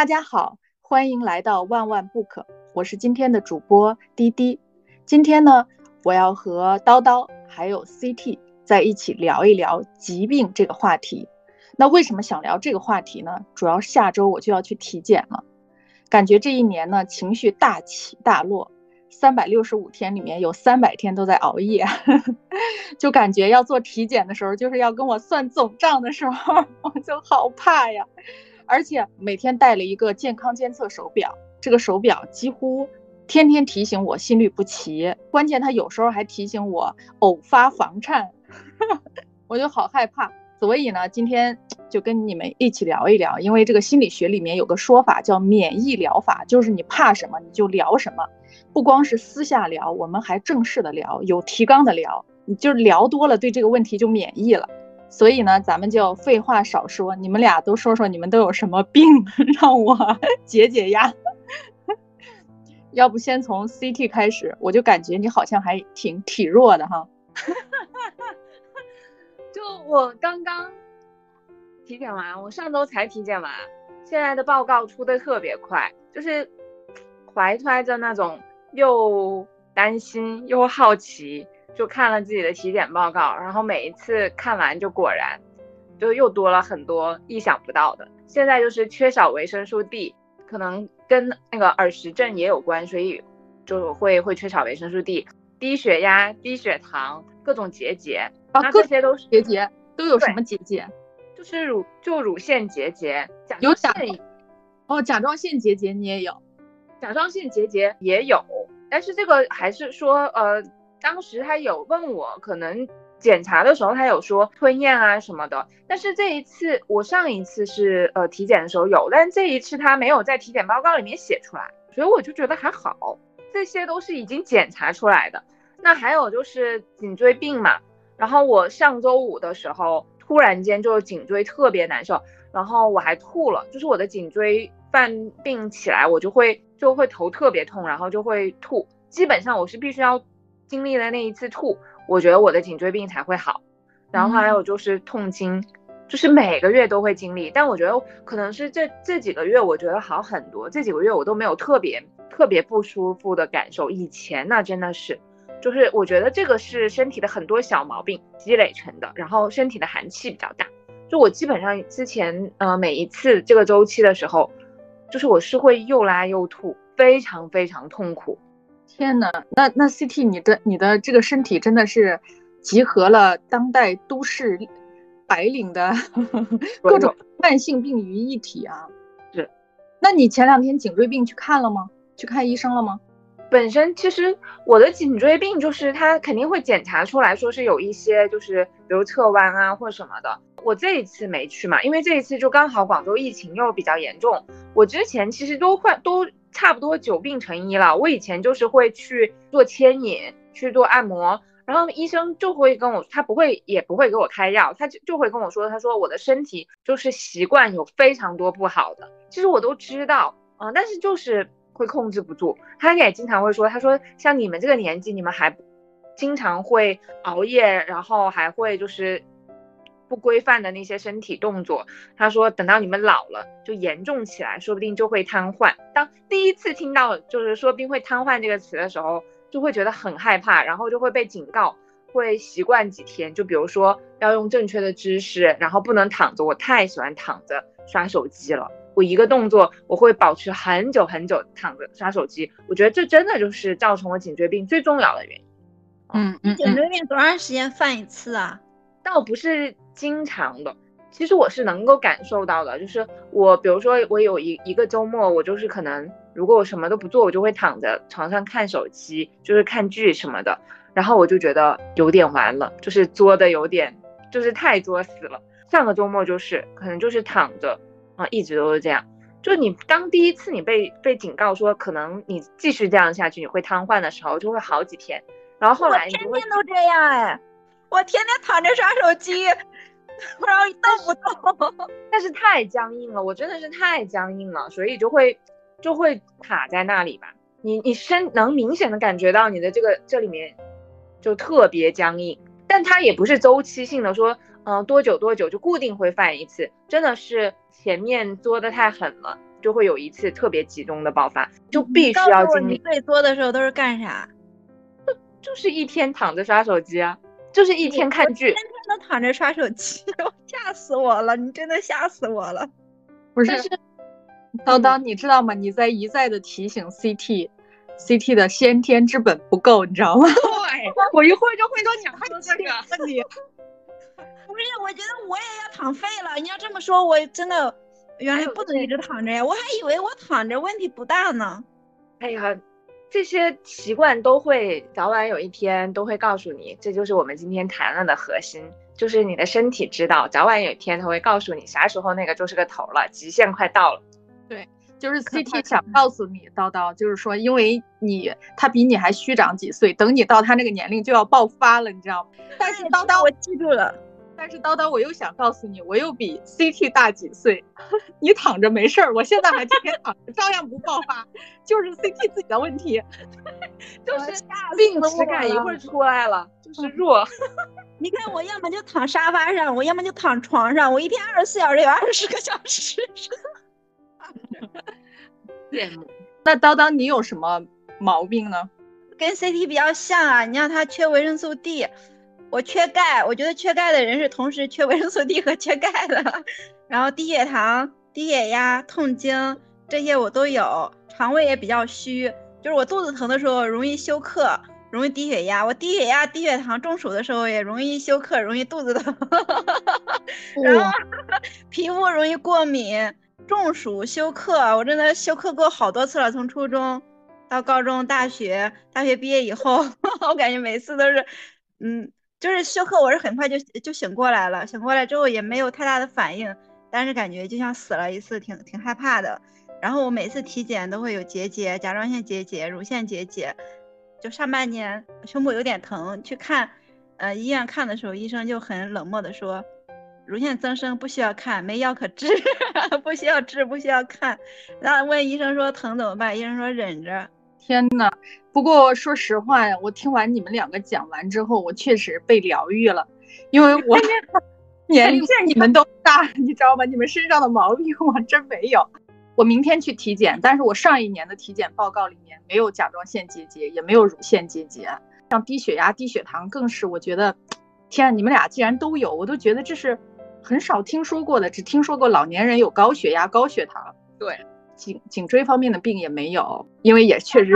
大家好，欢迎来到万万不可，我是今天的主播滴滴。今天呢，我要和叨叨还有 CT 在一起聊一聊疾病这个话题。那为什么想聊这个话题呢？主要下周我就要去体检了，感觉这一年呢情绪大起大落，三百六十五天里面有三百天都在熬夜，就感觉要做体检的时候，就是要跟我算总账的时候，我就好怕呀。而且每天带了一个健康监测手表，这个手表几乎天天提醒我心律不齐，关键它有时候还提醒我偶发房颤，我就好害怕。所以呢，今天就跟你们一起聊一聊，因为这个心理学里面有个说法叫免疫疗法，就是你怕什么你就聊什么，不光是私下聊，我们还正式的聊，有提纲的聊，你就聊多了，对这个问题就免疫了。所以呢，咱们就废话少说，你们俩都说说你们都有什么病，让我 解解压。要不先从 CT 开始，我就感觉你好像还挺体弱的哈。就我刚刚体检完，我上周才体检完，现在的报告出的特别快，就是怀揣着那种又担心又好奇。就看了自己的体检报告，然后每一次看完就果然，就又多了很多意想不到的。现在就是缺少维生素 D，可能跟那个耳石症也有关，所以就会会缺少维生素 D。低血压、低血糖、各种结节啊，这些都是结节，都有什么结节？就是乳就乳腺结节，有甲哦，甲状腺结节你也有，甲状腺结节也有，但是这个还是说呃。当时他有问我，可能检查的时候他有说吞咽啊什么的，但是这一次我上一次是呃体检的时候有，但这一次他没有在体检报告里面写出来，所以我就觉得还好，这些都是已经检查出来的。那还有就是颈椎病嘛，然后我上周五的时候突然间就颈椎特别难受，然后我还吐了，就是我的颈椎犯病起来，我就会就会头特别痛，然后就会吐，基本上我是必须要。经历了那一次吐，我觉得我的颈椎病才会好。然后还有就是痛经，就是每个月都会经历。但我觉得可能是这这几个月，我觉得好很多。这几个月我都没有特别特别不舒服的感受。以前那真的是，就是我觉得这个是身体的很多小毛病积累成的。然后身体的寒气比较大，就我基本上之前呃每一次这个周期的时候，就是我是会又拉又吐，非常非常痛苦。天呐，那那 CT，你的你的这个身体真的是集合了当代都市白领的 各种慢性病于一体啊！是，那你前两天颈椎病去看了吗？去看医生了吗？本身其实我的颈椎病就是他肯定会检查出来说是有一些就是比如侧弯啊或什么的，我这一次没去嘛，因为这一次就刚好广州疫情又比较严重，我之前其实都换都。差不多久病成医了。我以前就是会去做牵引，去做按摩，然后医生就会跟我，他不会也不会给我开药，他就就会跟我说，他说我的身体就是习惯有非常多不好的，其实我都知道啊，但是就是会控制不住。他也经常会说，他说像你们这个年纪，你们还经常会熬夜，然后还会就是。不规范的那些身体动作，他说等到你们老了就严重起来，说不定就会瘫痪。当第一次听到就是说不定会瘫痪这个词的时候，就会觉得很害怕，然后就会被警告，会习惯几天。就比如说要用正确的姿势，然后不能躺着。我太喜欢躺着刷手机了，我一个动作我会保持很久很久躺着刷手机。我觉得这真的就是造成我颈椎病最重要的原因。嗯嗯，颈椎病多长时间犯一次啊？倒不是。经常的，其实我是能够感受到的，就是我，比如说我有一一个周末，我就是可能如果我什么都不做，我就会躺在床上看手机，就是看剧什么的，然后我就觉得有点完了，就是作的有点，就是太作死了。上个周末就是可能就是躺着啊，一直都是这样。就你当第一次你被被警告说可能你继续这样下去你会瘫痪的时候，就会好几天，然后后来你天天都这样哎，我天天躺着刷手机。然后一动不动，但是太僵硬了，我真的是太僵硬了，所以就会就会卡在那里吧。你你身能明显的感觉到你的这个这里面就特别僵硬，但它也不是周期性的，说嗯多久多久就固定会犯一次，真的是前面作的太狠了，就会有一次特别集中的爆发，就必须要经历。你最多的时候都是干啥？就就是一天躺着刷手机啊，就是一天看剧，天天都躺着刷手机，吓死我了！你真的吓死我了。不是，叨叨，你知道吗？你在一再的提醒 CT，CT 的先天之本不够，你知道吗？对，我一会儿就会 说讲这个。你不是，我觉得我也要躺废了。你要这么说，我真的原来不能一直躺着呀，我还以为我躺着问题不大呢。哎呀。这些习惯都会早晚有一天都会告诉你，这就是我们今天谈论的核心，就是你的身体知道，早晚有一天它会告诉你啥时候那个就是个头了，极限快到了。对，就是 CT 想告诉你，叨叨，就是说，因为你他比你还虚长几岁，等你到他那个年龄就要爆发了，你知道吗？但是叨叨，我记住了。但是叨叨，我又想告诉你，我又比 CT 大几岁，你躺着没事儿，我现在还天天躺着，照样不爆发，就是 CT 自己的问题，就是病耻感一会儿出来了，就是弱。你看我要么就躺沙发上，我要么就躺床上，我一天二十四小时有二十个小时。羡慕。那叨叨，你有什么毛病呢？跟 CT 比较像啊，你让他缺维生素 D。我缺钙，我觉得缺钙的人是同时缺维生素 D 和缺钙的，然后低血糖、低血压、痛经这些我都有，肠胃也比较虚，就是我肚子疼的时候容易休克，容易低血压，我低血压、低血糖、中暑的时候也容易休克，容易肚子疼，然后皮肤容易过敏，中暑休克，我真的休克过好多次了，从初中到高中、大学，大学毕业以后，我感觉每次都是，嗯。就是休克，我是很快就就醒过来了，醒过来之后也没有太大的反应，但是感觉就像死了一次，挺挺害怕的。然后我每次体检都会有结节，甲状腺结节、乳腺结节。就上半年胸部有点疼，去看，呃，医院看的时候，医生就很冷漠的说，乳腺增生不需要看，没药可治，不需要治，不需要看。然后问医生说疼怎么办？医生说忍着。天呐，不过说实话呀，我听完你们两个讲完之后，我确实被疗愈了，因为我 年龄你们都大，你知道吗？你们身上的毛病我真没有。我明天去体检，但是我上一年的体检报告里面没有甲状腺结节，也没有乳腺结节，像低血压、低血糖更是，我觉得，天啊，你们俩既然都有，我都觉得这是很少听说过的，只听说过老年人有高血压、高血糖。对。颈颈椎方面的病也没有，因为也确实，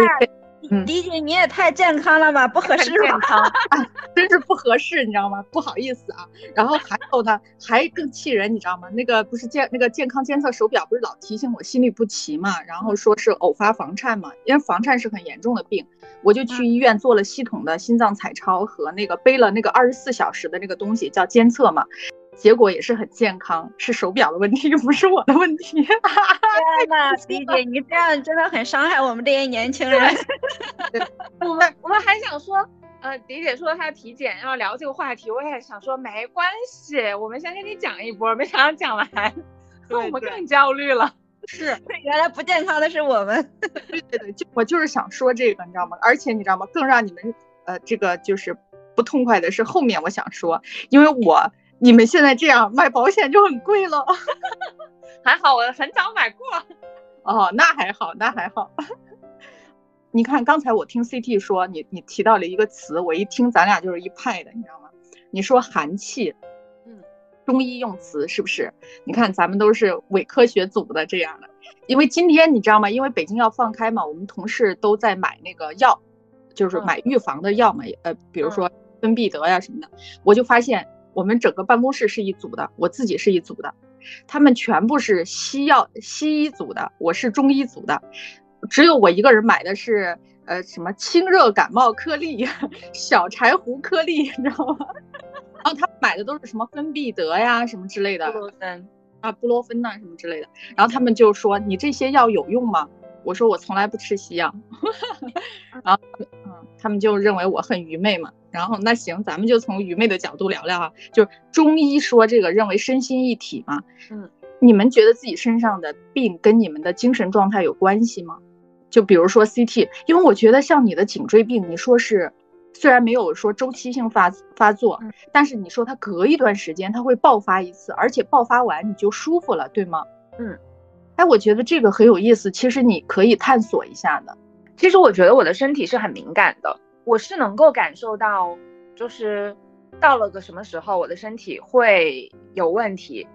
嗯，李姐你也太健康了吧，不合适吧？真是不合适，你知道吗？不好意思啊。然后还有呢，还更气人，你知道吗？那个不是健那个健康监测手表不是老提醒我心律不齐嘛，然后说是偶发房颤嘛，因为房颤是很严重的病，我就去医院做了系统的心脏彩超和那个背了那个二十四小时的那个东西叫监测嘛。结果也是很健康，是手表的问题，又 不是我的问题。天呐，李姐，你这样真的很伤害我们这些年轻人。我们我们还想说，呃，迪姐说她体检要聊这个话题，我也想说没关系，我们先跟你讲一波，没想到讲完，那我们更焦虑了。是，原来不健康的是我们。对对对，就我就是想说这个，你知道吗？而且你知道吗？更让你们呃这个就是不痛快的是后面我想说，因为我。你们现在这样买保险就很贵了，还好我很早买过。哦，那还好，那还好。你看刚才我听 CT 说你你提到了一个词，我一听咱俩就是一派的，你知道吗？你说寒气，嗯，中医用词是不是？你看咱们都是伪科学组的这样的，因为今天你知道吗？因为北京要放开嘛，我们同事都在买那个药，就是买预防的药嘛，呃，比如说芬必得呀什么的，我就发现。我们整个办公室是一组的，我自己是一组的，他们全部是西药西医组的，我是中医组的，只有我一个人买的是呃什么清热感冒颗粒、小柴胡颗粒，你知道吗？然后他买的都是什么芬必得呀什么之类的，布洛芬。啊布洛芬呐什么之类的，然后他们就说你这些药有用吗？我说我从来不吃西药，然后嗯，他们就认为我很愚昧嘛。然后那行，咱们就从愚昧的角度聊聊啊，就是中医说这个认为身心一体嘛。嗯，你们觉得自己身上的病跟你们的精神状态有关系吗？就比如说 CT，因为我觉得像你的颈椎病，你说是虽然没有说周期性发发作，但是你说它隔一段时间它会爆发一次，而且爆发完你就舒服了，对吗？嗯。哎，我觉得这个很有意思，其实你可以探索一下的。其实我觉得我的身体是很敏感的，我是能够感受到，就是到了个什么时候，我的身体会有问题。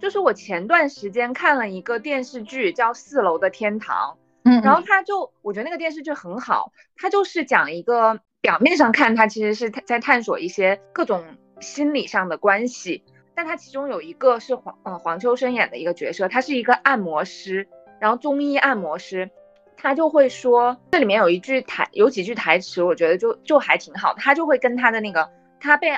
就是我前段时间看了一个电视剧，叫《四楼的天堂》，嗯，然后他就，我觉得那个电视剧很好，他就是讲一个表面上看，他其实是在探索一些各种心理上的关系，但他其中有一个是黄，呃，黄秋生演的一个角色，他是一个按摩师，然后中医按摩师，他就会说，这里面有一句台，有几句台词，我觉得就就还挺好，他就会跟他的那个他被。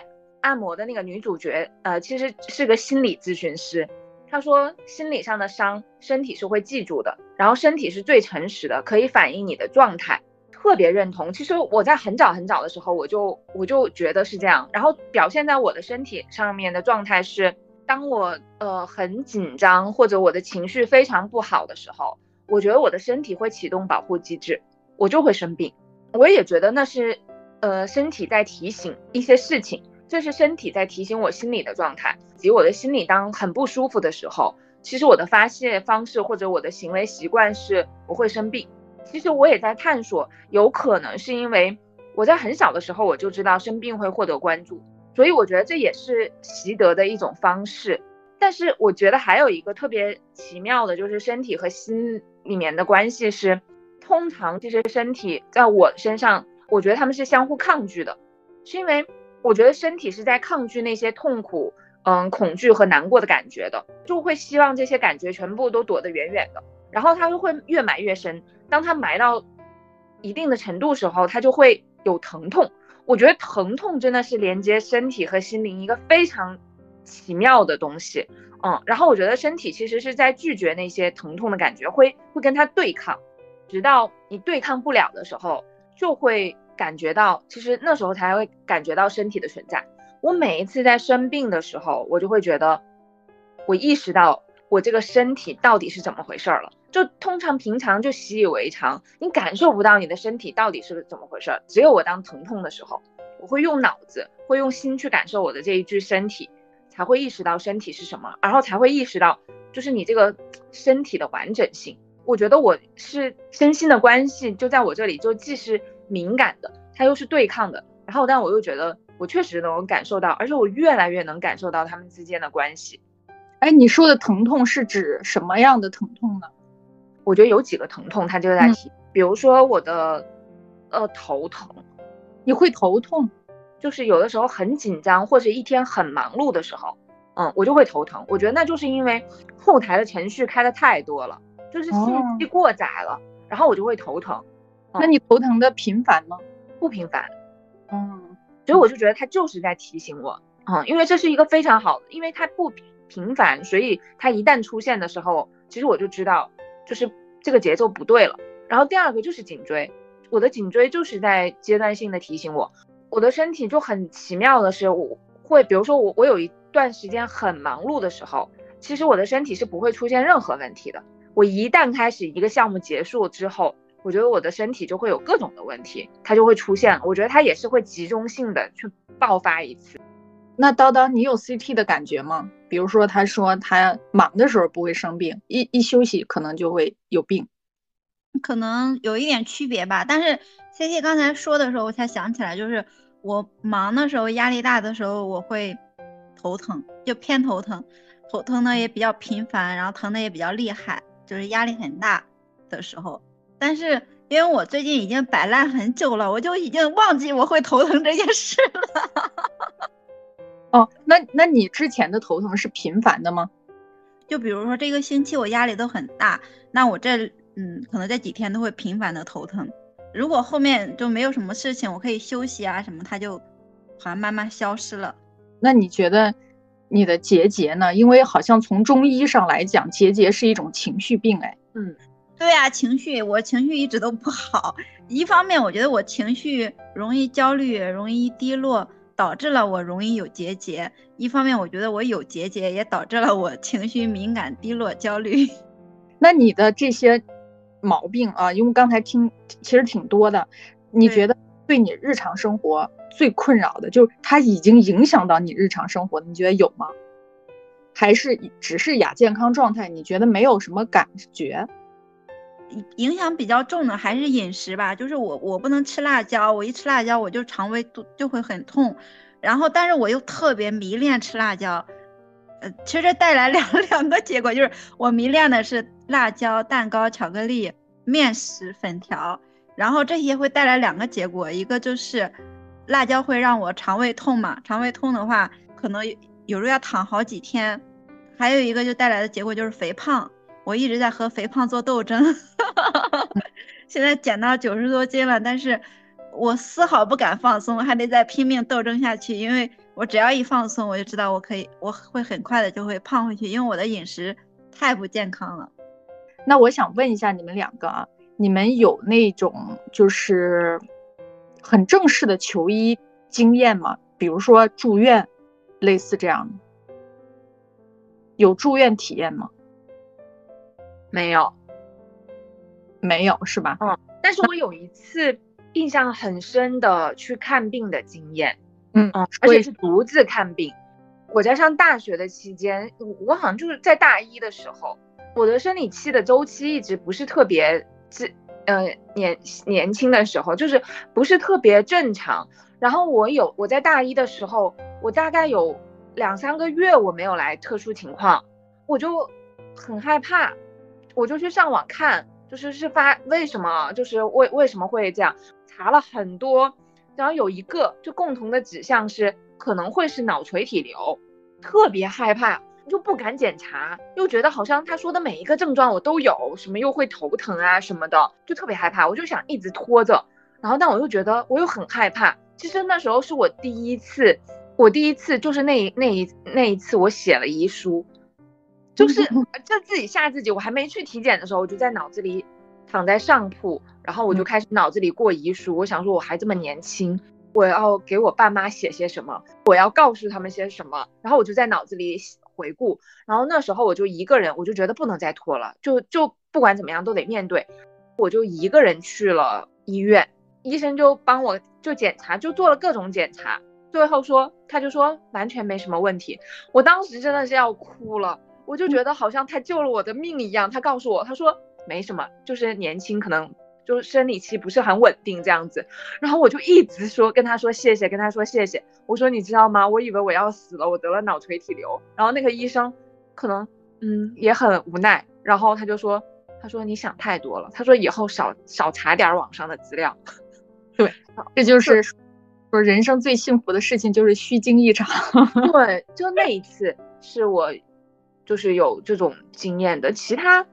按摩的那个女主角，呃，其实是个心理咨询师。他说，心理上的伤，身体是会记住的。然后，身体是最诚实的，可以反映你的状态。特别认同。其实我在很早很早的时候，我就我就觉得是这样。然后表现在我的身体上面的状态是，当我呃很紧张或者我的情绪非常不好的时候，我觉得我的身体会启动保护机制，我就会生病。我也觉得那是，呃，身体在提醒一些事情。这是身体在提醒我心理的状态，及我的心理当很不舒服的时候，其实我的发泄方式或者我的行为习惯是我会生病。其实我也在探索，有可能是因为我在很小的时候我就知道生病会获得关注，所以我觉得这也是习得的一种方式。但是我觉得还有一个特别奇妙的，就是身体和心里面的关系是，通常其实身体在我身上，我觉得他们是相互抗拒的，是因为。我觉得身体是在抗拒那些痛苦、嗯恐惧和难过的感觉的，就会希望这些感觉全部都躲得远远的，然后它就会越埋越深。当它埋到一定的程度时候，它就会有疼痛。我觉得疼痛真的是连接身体和心灵一个非常奇妙的东西，嗯。然后我觉得身体其实是在拒绝那些疼痛的感觉，会会跟它对抗，直到你对抗不了的时候，就会。感觉到，其实那时候才会感觉到身体的存在。我每一次在生病的时候，我就会觉得，我意识到我这个身体到底是怎么回事了。就通常平常就习以为常，你感受不到你的身体到底是怎么回事。只有我当疼痛的时候，我会用脑子，会用心去感受我的这一具身体，才会意识到身体是什么，然后才会意识到，就是你这个身体的完整性。我觉得我是身心的关系就在我这里，就既是。敏感的，它又是对抗的，然后，但我又觉得我确实能感受到，而且我越来越能感受到他们之间的关系。哎，你说的疼痛是指什么样的疼痛呢？我觉得有几个疼痛，它就在提，比如说我的呃头疼，你会头痛，就是有的时候很紧张或者一天很忙碌的时候，嗯，我就会头疼。我觉得那就是因为后台的程序开的太多了，就是信息过载了，然后我就会头疼。那你头疼的频繁吗？不频繁，嗯，所以我就觉得他就是在提醒我，嗯，因为这是一个非常好的，因为它不频繁，所以它一旦出现的时候，其实我就知道，就是这个节奏不对了。然后第二个就是颈椎，我的颈椎就是在阶段性的提醒我，我的身体就很奇妙的是，我会，比如说我我有一段时间很忙碌的时候，其实我的身体是不会出现任何问题的。我一旦开始一个项目结束之后。我觉得我的身体就会有各种的问题，它就会出现。我觉得它也是会集中性的去爆发一次。那叨叨，你有 CT 的感觉吗？比如说，他说他忙的时候不会生病，一一休息可能就会有病，可能有一点区别吧。但是 CT 刚才说的时候，我才想起来，就是我忙的时候、压力大的时候，我会头疼，就偏头疼，头疼呢也比较频繁，然后疼的也比较厉害，就是压力很大的时候。但是因为我最近已经摆烂很久了，我就已经忘记我会头疼这件事了。哦，那那你之前的头疼是频繁的吗？就比如说这个星期我压力都很大，那我这嗯可能这几天都会频繁的头疼。如果后面就没有什么事情，我可以休息啊什么，它就好像慢慢消失了。那你觉得你的结节呢？因为好像从中医上来讲，结节是一种情绪病，哎，嗯。对啊，情绪我情绪一直都不好。一方面，我觉得我情绪容易焦虑，容易低落，导致了我容易有结节；一方面，我觉得我有结节也导致了我情绪敏感、低落、焦虑。那你的这些毛病啊，因为刚才听其实挺多的，你觉得对你日常生活最困扰的，就是它已经影响到你日常生活，你觉得有吗？还是只是亚健康状态？你觉得没有什么感觉？影响比较重的还是饮食吧，就是我我不能吃辣椒，我一吃辣椒我就肠胃就就会很痛，然后但是我又特别迷恋吃辣椒，呃，其实带来两 两个结果，就是我迷恋的是辣椒、蛋糕、巧克力、面食、粉条，然后这些会带来两个结果，一个就是辣椒会让我肠胃痛嘛，肠胃痛的话可能有时候要躺好几天，还有一个就带来的结果就是肥胖。我一直在和肥胖做斗争，现在减到九十多斤了，但是我丝毫不敢放松，还得再拼命斗争下去。因为我只要一放松，我就知道我可以，我会很快的就会胖回去，因为我的饮食太不健康了。那我想问一下你们两个啊，你们有那种就是很正式的求医经验吗？比如说住院，类似这样的，有住院体验吗？没有，没有是吧？嗯，但是我有一次印象很深的去看病的经验，嗯嗯，而且是独自看病。我在上大学的期间，我好像就是在大一的时候，我的生理期的周期一直不是特别自，呃年年轻的时候就是不是特别正常。然后我有我在大一的时候，我大概有两三个月我没有来特殊情况，我就很害怕。我就去上网看，就是是发为什么，就是为为什么会这样，查了很多，然后有一个就共同的指向是可能会是脑垂体瘤，特别害怕，就不敢检查，又觉得好像他说的每一个症状我都有，什么又会头疼啊什么的，就特别害怕，我就想一直拖着，然后但我又觉得我又很害怕，其实那时候是我第一次，我第一次就是那那一那一次我写了遗书。就是就自己吓自己，我还没去体检的时候，我就在脑子里躺在上铺，然后我就开始脑子里过遗书。我想说，我还这么年轻，我要给我爸妈写些什么，我要告诉他们些什么。然后我就在脑子里回顾，然后那时候我就一个人，我就觉得不能再拖了，就就不管怎么样都得面对。我就一个人去了医院，医生就帮我就检查，就做了各种检查，最后说他就说完全没什么问题。我当时真的是要哭了。我就觉得好像他救了我的命一样。他告诉我，他说没什么，就是年轻，可能就是生理期不是很稳定这样子。然后我就一直说跟他说谢谢，跟他说谢谢。我说你知道吗？我以为我要死了，我得了脑垂体瘤。然后那个医生可能嗯也很无奈，然后他就说，他说你想太多了。他说以后少少查点网上的资料。对，这就是说人生最幸福的事情就是虚惊一场。对，就那一次是我。就是有这种经验的，其他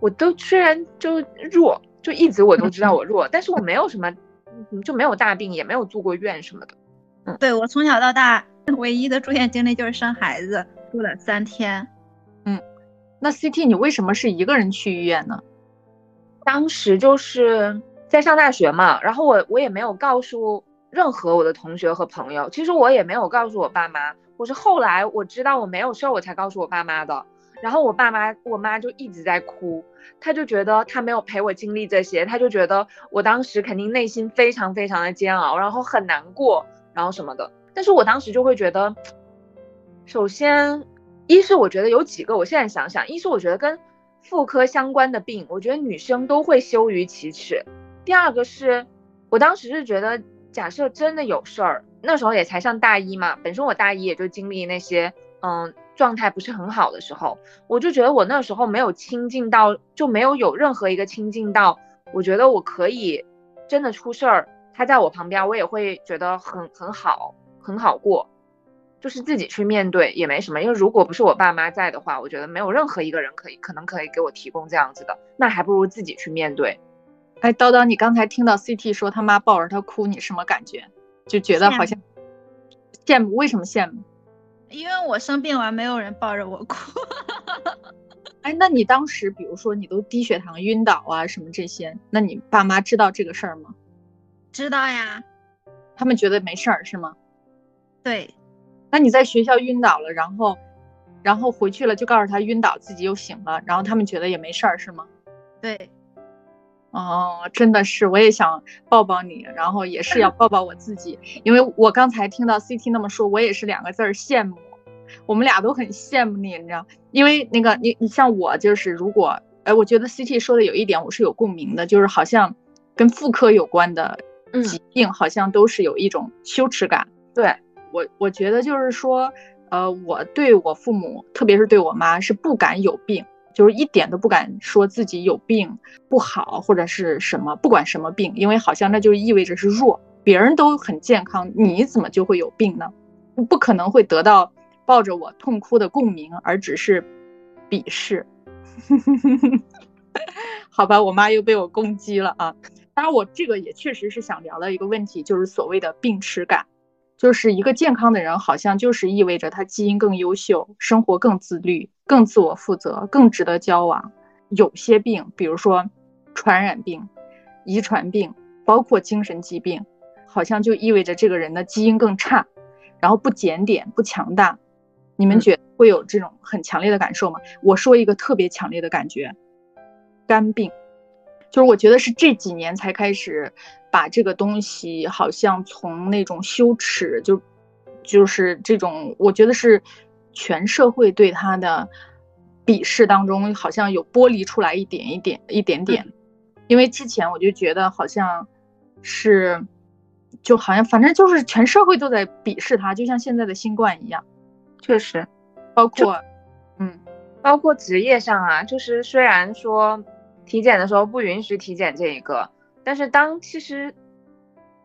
我都虽然就弱，就一直我都知道我弱，但是我没有什么，就没有大病，也没有住过院什么的。嗯，对我从小到大唯一的住院经历就是生孩子，住了三天。嗯，那 CT 你为什么是一个人去医院呢？当时就是在上大学嘛，然后我我也没有告诉任何我的同学和朋友，其实我也没有告诉我爸妈。我是后来我知道我没有事儿，我才告诉我爸妈的。然后我爸妈，我妈就一直在哭，她就觉得她没有陪我经历这些，她就觉得我当时肯定内心非常非常的煎熬，然后很难过，然后什么的。但是我当时就会觉得，首先，一是我觉得有几个，我现在想想，一是我觉得跟妇科相关的病，我觉得女生都会羞于启齿。第二个是我当时是觉得，假设真的有事儿。那时候也才上大一嘛，本身我大一也就经历那些，嗯，状态不是很好的时候，我就觉得我那时候没有亲近到，就没有有任何一个亲近到，我觉得我可以真的出事儿，他在我旁边，我也会觉得很很好，很好过，就是自己去面对也没什么，因为如果不是我爸妈在的话，我觉得没有任何一个人可以可能可以给我提供这样子的，那还不如自己去面对。哎，叨叨，你刚才听到 CT 说他妈抱着他哭，你什么感觉？就觉得好像羡慕，为什么羡慕？因为我生病完没有人抱着我哭。哎，那你当时比如说你都低血糖、晕倒啊什么这些，那你爸妈知道这个事儿吗？知道呀。他们觉得没事儿是吗？对。那你在学校晕倒了，然后然后回去了就告诉他晕倒，自己又醒了，然后他们觉得也没事儿是吗？对。哦，真的是，我也想抱抱你，然后也是要抱抱我自己，因为我刚才听到 CT 那么说，我也是两个字儿羡慕。我们俩都很羡慕你，你知道，因为那个你你像我就是如果，哎，我觉得 CT 说的有一点我是有共鸣的，就是好像跟妇科有关的疾病，好像都是有一种羞耻感。对我，我觉得就是说，呃，我对我父母，特别是对我妈，是不敢有病，就是一点都不敢说自己有病不好或者是什么，不管什么病，因为好像那就意味着是弱。别人都很健康，你怎么就会有病呢？不可能会得到抱着我痛哭的共鸣，而只是鄙视。好吧，我妈又被我攻击了啊！当然，我这个也确实是想聊的一个问题，就是所谓的病耻感，就是一个健康的人，好像就是意味着他基因更优秀，生活更自律，更自我负责，更值得交往。有些病，比如说传染病、遗传病，包括精神疾病。好像就意味着这个人的基因更差，然后不检点、不强大。你们觉得会有这种很强烈的感受吗？我说一个特别强烈的感觉，肝病，就是我觉得是这几年才开始把这个东西好像从那种羞耻，就就是这种，我觉得是全社会对他的鄙视当中，好像有剥离出来一点一点、一点点。因为之前我就觉得好像是。就好像反正就是全社会都在鄙视他，就像现在的新冠一样。确实，包括，嗯，包括职业上啊，就是虽然说体检的时候不允许体检这一个，但是当其实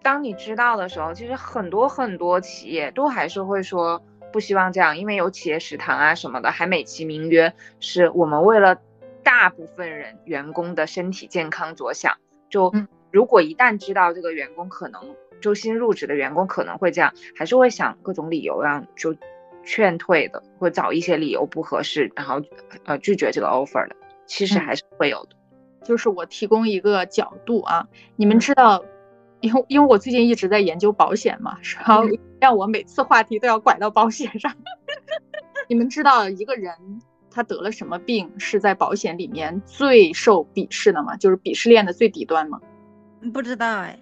当你知道的时候，其实很多很多企业都还是会说不希望这样，因为有企业食堂啊什么的，还美其名曰是我们为了大部分人员工的身体健康着想。就如果一旦知道这个员工可能。就新入职的员工可能会这样，还是会想各种理由让就劝退的，或找一些理由不合适，然后呃拒绝这个 offer 的，其实还是会有的。就是我提供一个角度啊，你们知道，因为因为我最近一直在研究保险嘛，然后 让我每次话题都要拐到保险上。你们知道一个人他得了什么病是在保险里面最受鄙视的吗？就是鄙视链的最底端吗？不知道哎。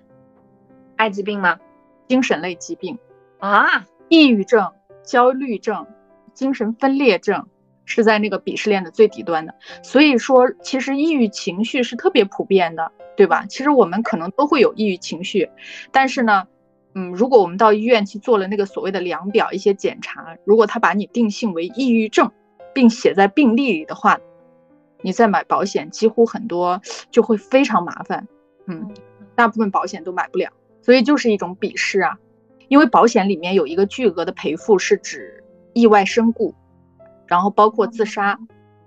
艾滋病吗？精神类疾病啊，抑郁症、焦虑症、精神分裂症是在那个鄙视链的最底端的。所以说，其实抑郁情绪是特别普遍的，对吧？其实我们可能都会有抑郁情绪，但是呢，嗯，如果我们到医院去做了那个所谓的量表、一些检查，如果他把你定性为抑郁症，并写在病历里的话，你再买保险，几乎很多就会非常麻烦。嗯，大部分保险都买不了。所以就是一种鄙视啊，因为保险里面有一个巨额的赔付是指意外身故，然后包括自杀，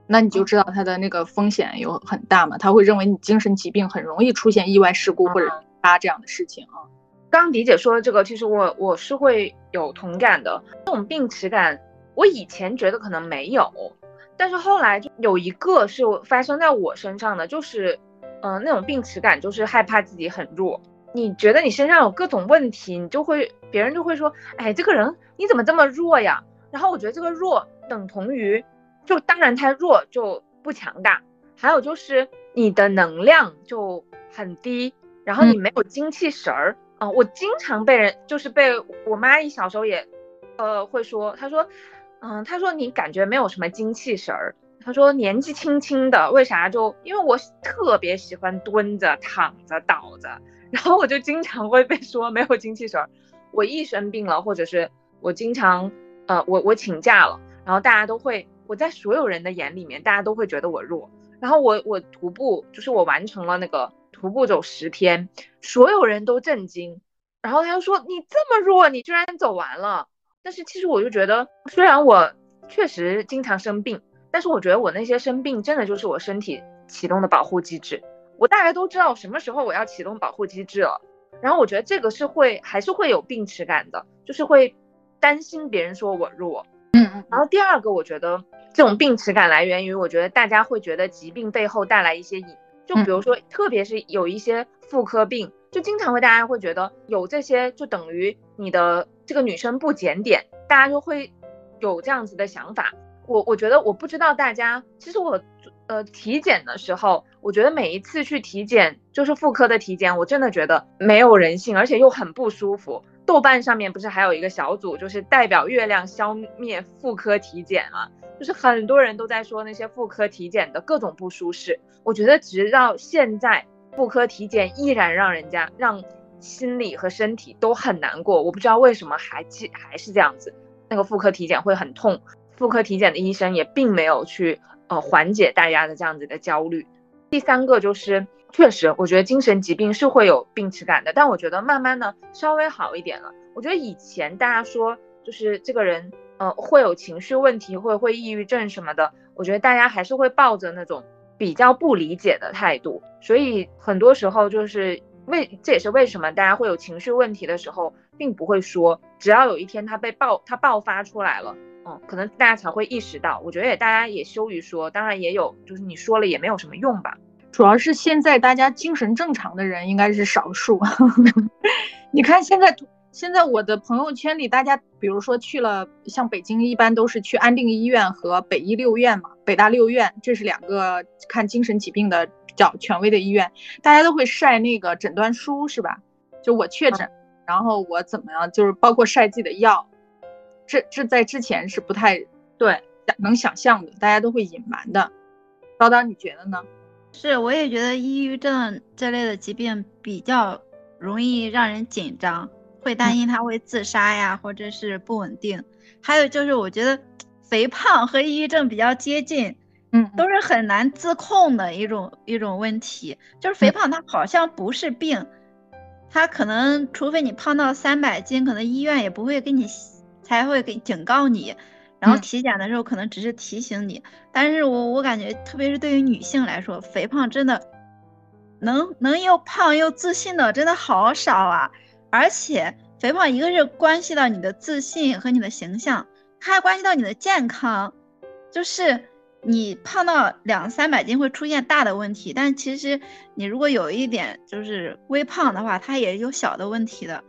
那你就知道他的那个风险有很大嘛，他会认为你精神疾病很容易出现意外事故或者自杀这样的事情啊。刚迪姐说的这个，其实我我是会有同感的，这种病耻感，我以前觉得可能没有，但是后来就有一个是发生在我身上的，就是嗯那种病耻感，就是害怕自己很弱。你觉得你身上有各种问题，你就会别人就会说，哎，这个人你怎么这么弱呀？然后我觉得这个弱等同于，就当然他弱就不强大，还有就是你的能量就很低，然后你没有精气神儿啊。我经常被人就是被我妈一小时候也，呃，会说，她说，嗯，她说你感觉没有什么精气神儿，她说年纪轻轻的为啥就因为我特别喜欢蹲着、躺着、倒着。然后我就经常会被说没有精气神儿，我一生病了，或者是我经常，呃，我我请假了，然后大家都会，我在所有人的眼里面，大家都会觉得我弱。然后我我徒步，就是我完成了那个徒步走十天，所有人都震惊。然后他又说你这么弱，你居然走完了。但是其实我就觉得，虽然我确实经常生病，但是我觉得我那些生病真的就是我身体启动的保护机制。我大概都知道什么时候我要启动保护机制了，然后我觉得这个是会还是会有病耻感的，就是会担心别人说我弱，嗯嗯。然后第二个，我觉得这种病耻感来源于，我觉得大家会觉得疾病背后带来一些隐，就比如说，特别是有一些妇科病，就经常会大家会觉得有这些就等于你的这个女生不检点，大家就会有这样子的想法。我我觉得我不知道大家，其实我。呃，体检的时候，我觉得每一次去体检，就是妇科的体检，我真的觉得没有人性，而且又很不舒服。豆瓣上面不是还有一个小组，就是代表月亮消灭妇科体检嘛？就是很多人都在说那些妇科体检的各种不舒适。我觉得直到现在，妇科体检依然让人家让心理和身体都很难过。我不知道为什么还记还是这样子，那个妇科体检会很痛，妇科体检的医生也并没有去呃缓解大家的这样子的焦虑。第三个就是。确实，我觉得精神疾病是会有病耻感的，但我觉得慢慢的稍微好一点了。我觉得以前大家说就是这个人，呃，会有情绪问题，会会抑郁症什么的，我觉得大家还是会抱着那种比较不理解的态度。所以很多时候就是为，这也是为什么大家会有情绪问题的时候，并不会说，只要有一天他被爆，他爆发出来了，嗯，可能大家才会意识到。我觉得也大家也羞于说，当然也有，就是你说了也没有什么用吧。主要是现在大家精神正常的人应该是少数。你看现在，现在我的朋友圈里，大家比如说去了像北京，一般都是去安定医院和北医六院嘛，北大六院，这是两个看精神疾病的比较权威的医院，大家都会晒那个诊断书，是吧？就我确诊，然后我怎么样，就是包括晒自己的药，这这在之前是不太对能想象的，大家都会隐瞒的。叨叨，你觉得呢？是，我也觉得抑郁症这类的疾病比较容易让人紧张，会担心他会自杀呀，或者是不稳定。还有就是，我觉得肥胖和抑郁症比较接近，嗯，都是很难自控的一种一种问题。就是肥胖，它好像不是病，它可能除非你胖到三百斤，可能医院也不会给你才会给警告你。然后体检的时候可能只是提醒你，但是我我感觉，特别是对于女性来说，肥胖真的能能又胖又自信的真的好少啊！而且肥胖一个是关系到你的自信和你的形象，它还关系到你的健康。就是你胖到两三百斤会出现大的问题，但其实你如果有一点就是微胖的话，它也有小的问题的。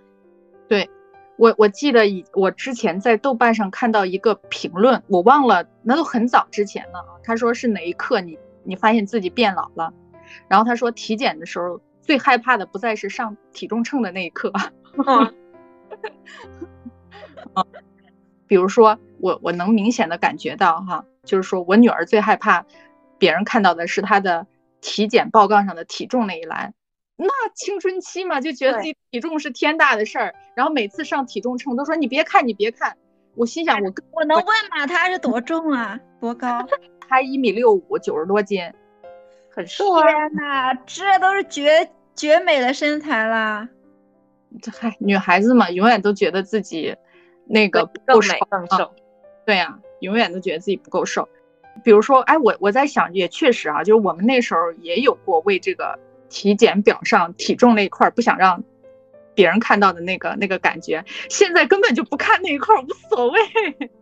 对。我我记得以我之前在豆瓣上看到一个评论，我忘了，那都很早之前了啊。他说是哪一刻你你发现自己变老了，然后他说体检的时候最害怕的不再是上体重秤的那一刻，比如说我我能明显的感觉到哈，就是说我女儿最害怕别人看到的是她的体检报告上的体重那一栏。那青春期嘛，就觉得自己体重是天大的事儿，然后每次上体重秤都说你别看，你别看。我心想，我我能问吗？他是多重啊？多高？他一米六五，九十多斤，很瘦啊！天哪，这都是绝绝美的身材啦！这嗨，女孩子嘛，永远都觉得自己那个不够瘦，更瘦。对呀，永远都觉得自己不够瘦。比如说，哎，我我在想，也确实啊，就是我们那时候也有过为这个。体检表上体重那一块不想让别人看到的那个那个感觉，现在根本就不看那一块，无所谓。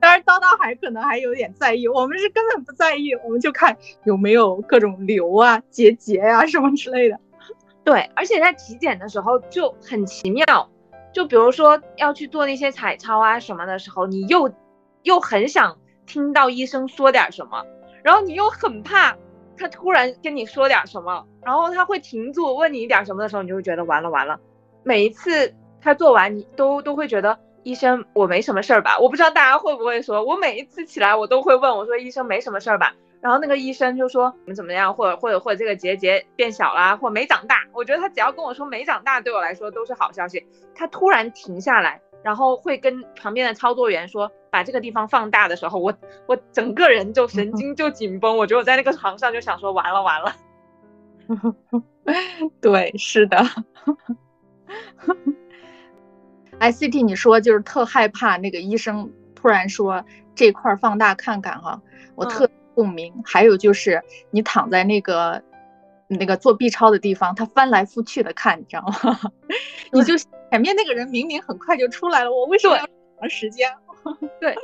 当然，叨叨还可能还有点在意，我们是根本不在意，我们就看有没有各种瘤啊、结节呀什么之类的。对，而且在体检的时候就很奇妙，就比如说要去做那些彩超啊什么的时候，你又又很想听到医生说点什么，然后你又很怕。他突然跟你说点什么，然后他会停住问你一点什么的时候，你就会觉得完了完了。每一次他做完，你都都会觉得医生我没什么事儿吧？我不知道大家会不会说，我每一次起来我都会问我说医生没什么事儿吧？然后那个医生就说怎么怎么样，或者或者或者这个结节变小啦，或没长大。我觉得他只要跟我说没长大，对我来说都是好消息。他突然停下来。然后会跟旁边的操作员说，把这个地方放大的时候，我我整个人就神 经就紧绷，我觉得我在那个床上就想说完了完了。对，是的。I C T，你说就是特害怕那个医生突然说这块放大看看哈，我特共鸣。还有就是你躺在那个那个做 B 超的地方，他翻来覆去的看，你知道吗？你就。前面那个人明明很快就出来了，我为什么要长时间？对，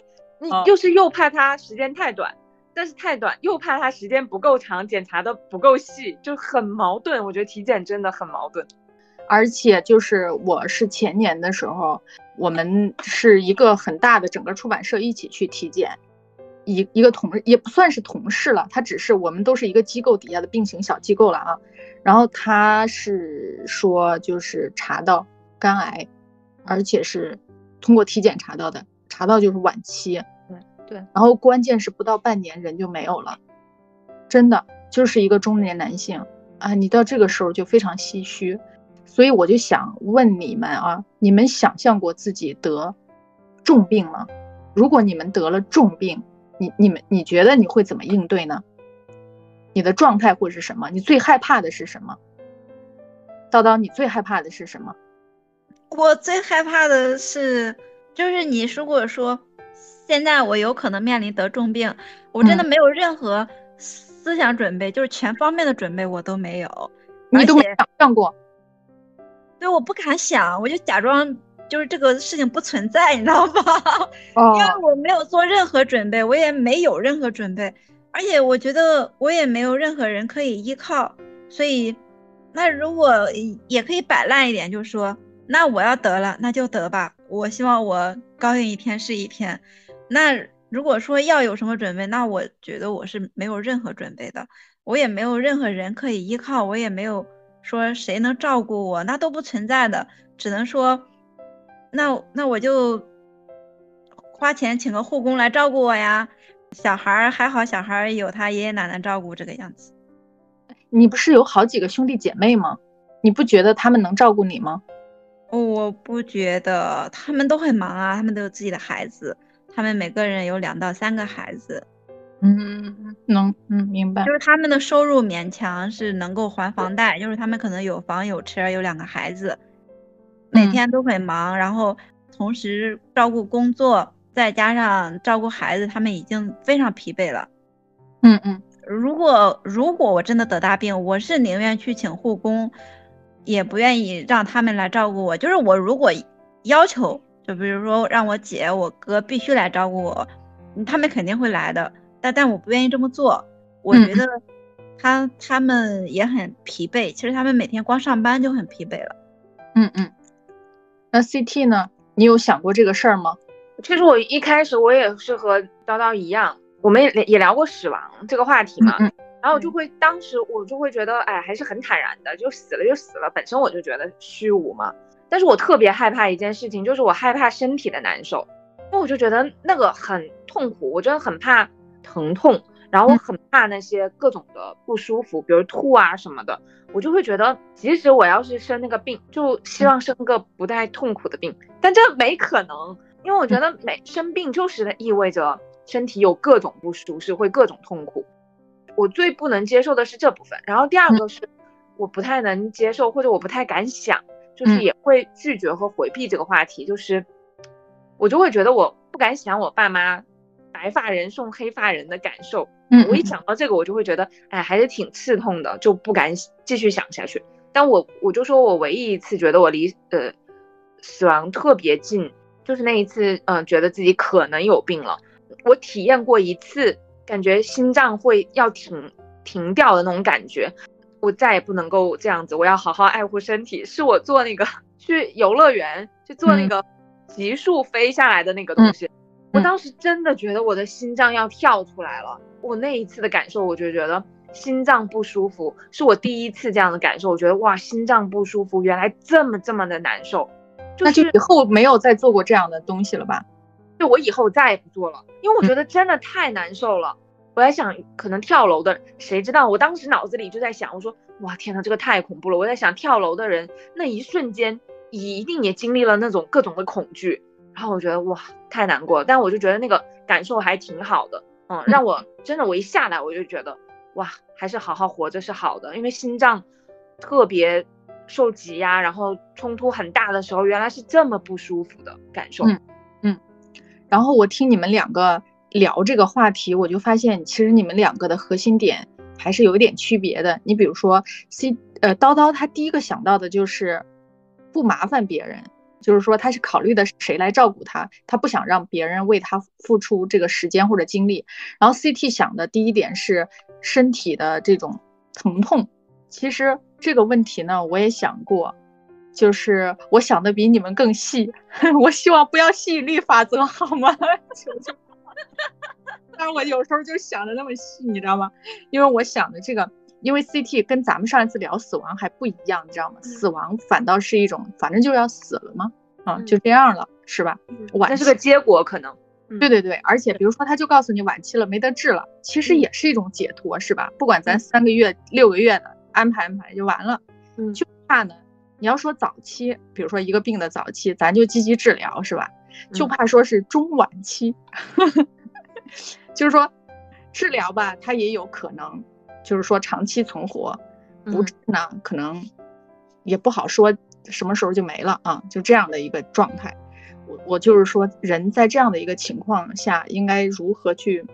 你就是又怕他时间太短，但是太短又怕他时间不够长，检查的不够细，就很矛盾。我觉得体检真的很矛盾。而且就是我是前年的时候，我们是一个很大的整个出版社一起去体检，一一个同也不算是同事了，他只是我们都是一个机构底下的并行小机构了啊。然后他是说就是查到。肝癌，而且是通过体检查到的，查到就是晚期。对对，然后关键是不到半年人就没有了，真的就是一个中年男性啊！你到这个时候就非常唏嘘，所以我就想问你们啊，你们想象过自己得重病吗？如果你们得了重病，你你们你觉得你会怎么应对呢？你的状态会是什么？你最害怕的是什么？叨叨，你最害怕的是什么？我最害怕的是，就是你如果说现在我有可能面临得重病，我真的没有任何思想准备，就是全方面的准备我都没有，你都没想象过。对，我不敢想，我就假装就是这个事情不存在，你知道吗？哦，因为我没有做任何准备，我也没有任何准备，而且我觉得我也没有任何人可以依靠，所以。那如果也可以摆烂一点，就说那我要得了，那就得吧。我希望我高兴一天是一天。那如果说要有什么准备，那我觉得我是没有任何准备的，我也没有任何人可以依靠，我也没有说谁能照顾我，那都不存在的。只能说，那那我就花钱请个护工来照顾我呀。小孩儿还好，小孩儿有他爷爷奶奶照顾，这个样子。你不是有好几个兄弟姐妹吗？你不觉得他们能照顾你吗？我不觉得，他们都很忙啊，他们都有自己的孩子，他们每个人有两到三个孩子。嗯，能，嗯，明白。就是他们的收入勉强是能够还房贷，就是他们可能有房有车有两个孩子，每天都很忙，然后同时照顾工作，再加上照顾孩子，他们已经非常疲惫了。嗯嗯。如果如果我真的得大病，我是宁愿去请护工，也不愿意让他们来照顾我。就是我如果要求，就比如说让我姐我哥必须来照顾我，他们肯定会来的。但但我不愿意这么做，我觉得他他们也很疲惫。其实他们每天光上班就很疲惫了。嗯嗯。那 CT 呢？你有想过这个事儿吗？其实我一开始我也是和叨叨一样。我们也也聊过死亡这个话题嘛，然后我就会当时我就会觉得，哎，还是很坦然的，就死了就死了，本身我就觉得虚无嘛。但是我特别害怕一件事情，就是我害怕身体的难受，因为我就觉得那个很痛苦，我真的很怕疼痛，然后我很怕那些各种的不舒服，比如吐啊什么的，我就会觉得，即使我要是生那个病，就希望生个不太痛苦的病，但这没可能，因为我觉得每生病就是意味着。身体有各种不舒适，会各种痛苦。我最不能接受的是这部分。然后第二个是，我不太能接受，或者我不太敢想，就是也会拒绝和回避这个话题。就是我就会觉得我不敢想我爸妈白发人送黑发人的感受。嗯，我一想到这个，我就会觉得，哎，还是挺刺痛的，就不敢继续想下去。但我我就说我唯一一次觉得我离呃死亡特别近，就是那一次，嗯，觉得自己可能有病了。我体验过一次，感觉心脏会要停停掉的那种感觉，我再也不能够这样子，我要好好爱护身体。是我做那个去游乐园去做那个急速飞下来的那个东西，我当时真的觉得我的心脏要跳出来了。我那一次的感受，我就觉得心脏不舒服，是我第一次这样的感受。我觉得哇，心脏不舒服，原来这么这么的难受。那就以后没有再做过这样的东西了吧？就我以后再也不做了，因为我觉得真的太难受了。我在想，可能跳楼的，谁知道？我当时脑子里就在想，我说，哇，天呐，这个太恐怖了。我在想，跳楼的人那一瞬间，一定也经历了那种各种的恐惧。然后我觉得，哇，太难过了。但我就觉得那个感受还挺好的，嗯，让我真的，我一下来我就觉得，哇，还是好好活着是好的。因为心脏特别受挤压，然后冲突很大的时候，原来是这么不舒服的感受。然后我听你们两个聊这个话题，我就发现其实你们两个的核心点还是有一点区别的。你比如说，C 呃叨叨他第一个想到的就是不麻烦别人，就是说他是考虑的谁来照顾他，他不想让别人为他付出这个时间或者精力。然后 CT 想的第一点是身体的这种疼痛。其实这个问题呢，我也想过。就是我想的比你们更细，我希望不要吸引力法则好吗？求求。但是我有时候就想的那么细，你知道吗？因为我想的这个因为 CT 跟咱们上一次聊死亡还不一样，你知道吗？嗯死亡反倒是一种，反正就要死了嘛，啊，嗯就这样了，是吧？晚期那是个结果可能。对对对，而且比如说他就告诉你晚期了，没得治了，其实嗯也是一种解脱，是吧？不管咱三个月、六个月的安排安排就完了，嗯就怕呢。你要说早期，比如说一个病的早期，咱就积极治疗，是吧？就嗯怕说是中晚期，就是说治疗吧，它也有可能，就是说长期存活，不嗯治呢，可能也不好说什么时候就没了啊，就这样的一个状态。我我就是说，人在这样的一个情况下，应该如何去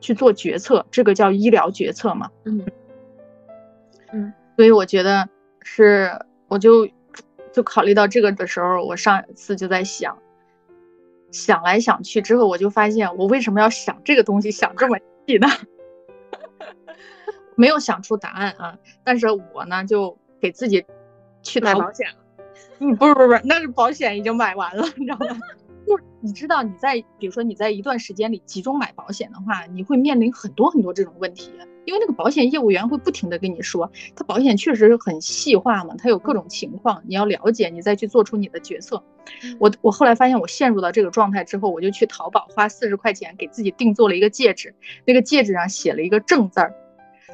去做决策？这个叫医疗决策嘛。嗯嗯所以我觉得是，我就就考虑到这个的时候，我上一次就在想，想来想去之后，我就发现我为什么要想这个东西想这么细呢？没有想出答案啊，但是我呢就给自己去买保险了。嗯，不是不是不是，那是保险已经买完了，你知道吗？就是你知道你在比如说你在一段时间里集中买保险的话，你会面临很多很多这种问题，因为那个保险业务员会不停的跟你说，他保险确实很细化嘛，他有各种情况，你要了解，你再去做出你的决策。我我后来发现我陷入到这个状态之后，我就去淘宝花四十块钱给自己定做了一个戒指，那个戒指上写了一个正字儿，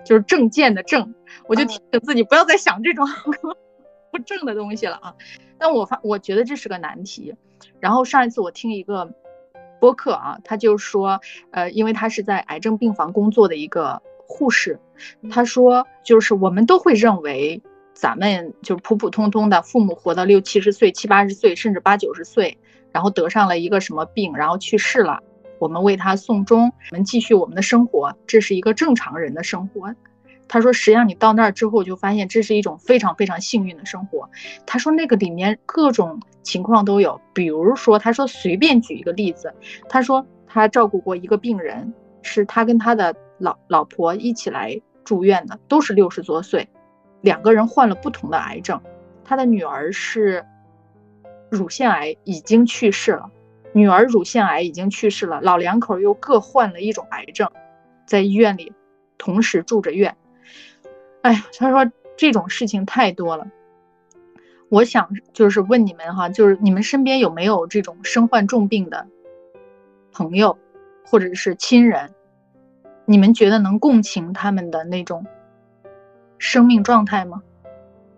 就是证件的证，我就哦提醒自己不要再想这种 不正的东西了啊。但我发我觉得这是个难题。然后上一次我听一个播客啊，他就说，呃，因为他是在癌症病房工作的一个护士，他说就是我们都会认为咱们就是普普通通的父母活到六七十岁、七八十岁，甚至八九十岁，然后得上了一个什么病，然后去世了，我们为他送终，我们继续我们的生活，这是一个正常人的生活。他说，实际上你到那儿之后，就发现这是一种非常非常幸运的生活。他说那个里面各种情况都有，比如说，他说随便举一个例子，他说他照顾过一个病人，是他跟他的老老婆一起来住院的，都是六十多岁，两个人患了不同的癌症，他的女儿是乳腺癌已经去世了，女儿乳腺癌已经去世了，老两口又各患了一种癌症，在医院里同时住着院。哎呀，他说这种事情太多了。我想就是问你们哈，就是你们身边有没有这种身患重病的朋友或者是亲人？你们觉得能共情他们的那种生命状态吗？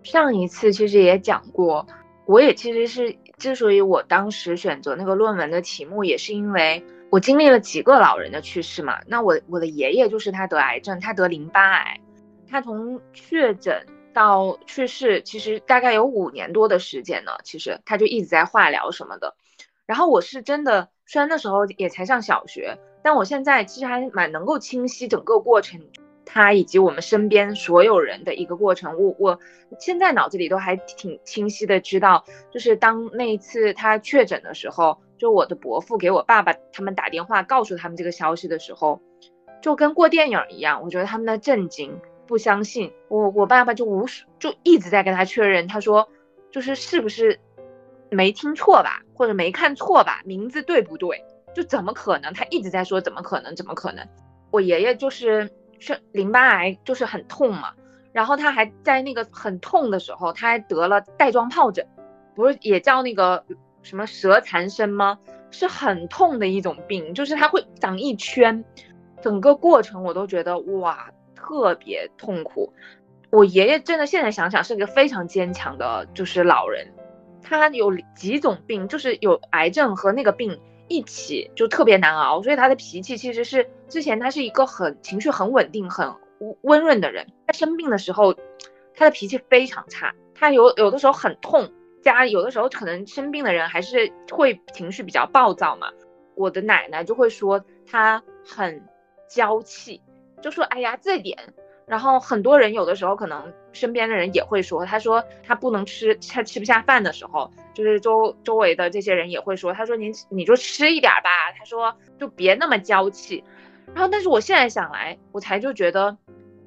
上一次其实也讲过，我也其实是之所以我当时选择那个论文的题目，也是因为我经历了几个老人的去世嘛。那我我的爷爷就是他得癌症，他得淋巴癌，他从确诊到去世，其实大概有五年多的时间呢。其实他就一直在化疗什么的。然后我是真的，虽然那时候也才上小学，但我现在其实还蛮能够清晰整个过程，他以及我们身边所有人的一个过程。我我现在脑子里都还挺清晰的，知道就是当那一次他确诊的时候，就我的伯父给我爸爸他们打电话告诉他们这个消息的时候，就跟过电影一样，我觉得他们的震惊。不相信我，我爸爸就无数就一直在跟他确认，他说就是是不是没听错吧，或者没看错吧，名字对不对？就怎么可能？他一直在说怎么可能，怎么可能？我爷爷就是是淋巴癌，就是很痛嘛，然后他还在那个很痛的时候，他还得了带状疱疹，不是也叫那个什么蛇缠身吗？是很痛的一种病，就是它会长一圈，整个过程我都觉得哇。特别痛苦，我爷爷真的现在想想是一个非常坚强的，就是老人。他有几种病，就是有癌症和那个病一起，就特别难熬。所以他的脾气其实是之前他是一个很情绪很稳定、很温润的人。他生病的时候，他的脾气非常差。他有有的时候很痛，家有的时候可能生病的人还是会情绪比较暴躁嘛。我的奶奶就会说他很娇气。就说哎呀这点，然后很多人有的时候可能身边的人也会说，他说他不能吃，他吃不下饭的时候，就是周周围的这些人也会说，他说您你就吃一点吧，他说就别那么娇气。然后但是我现在想来，我才就觉得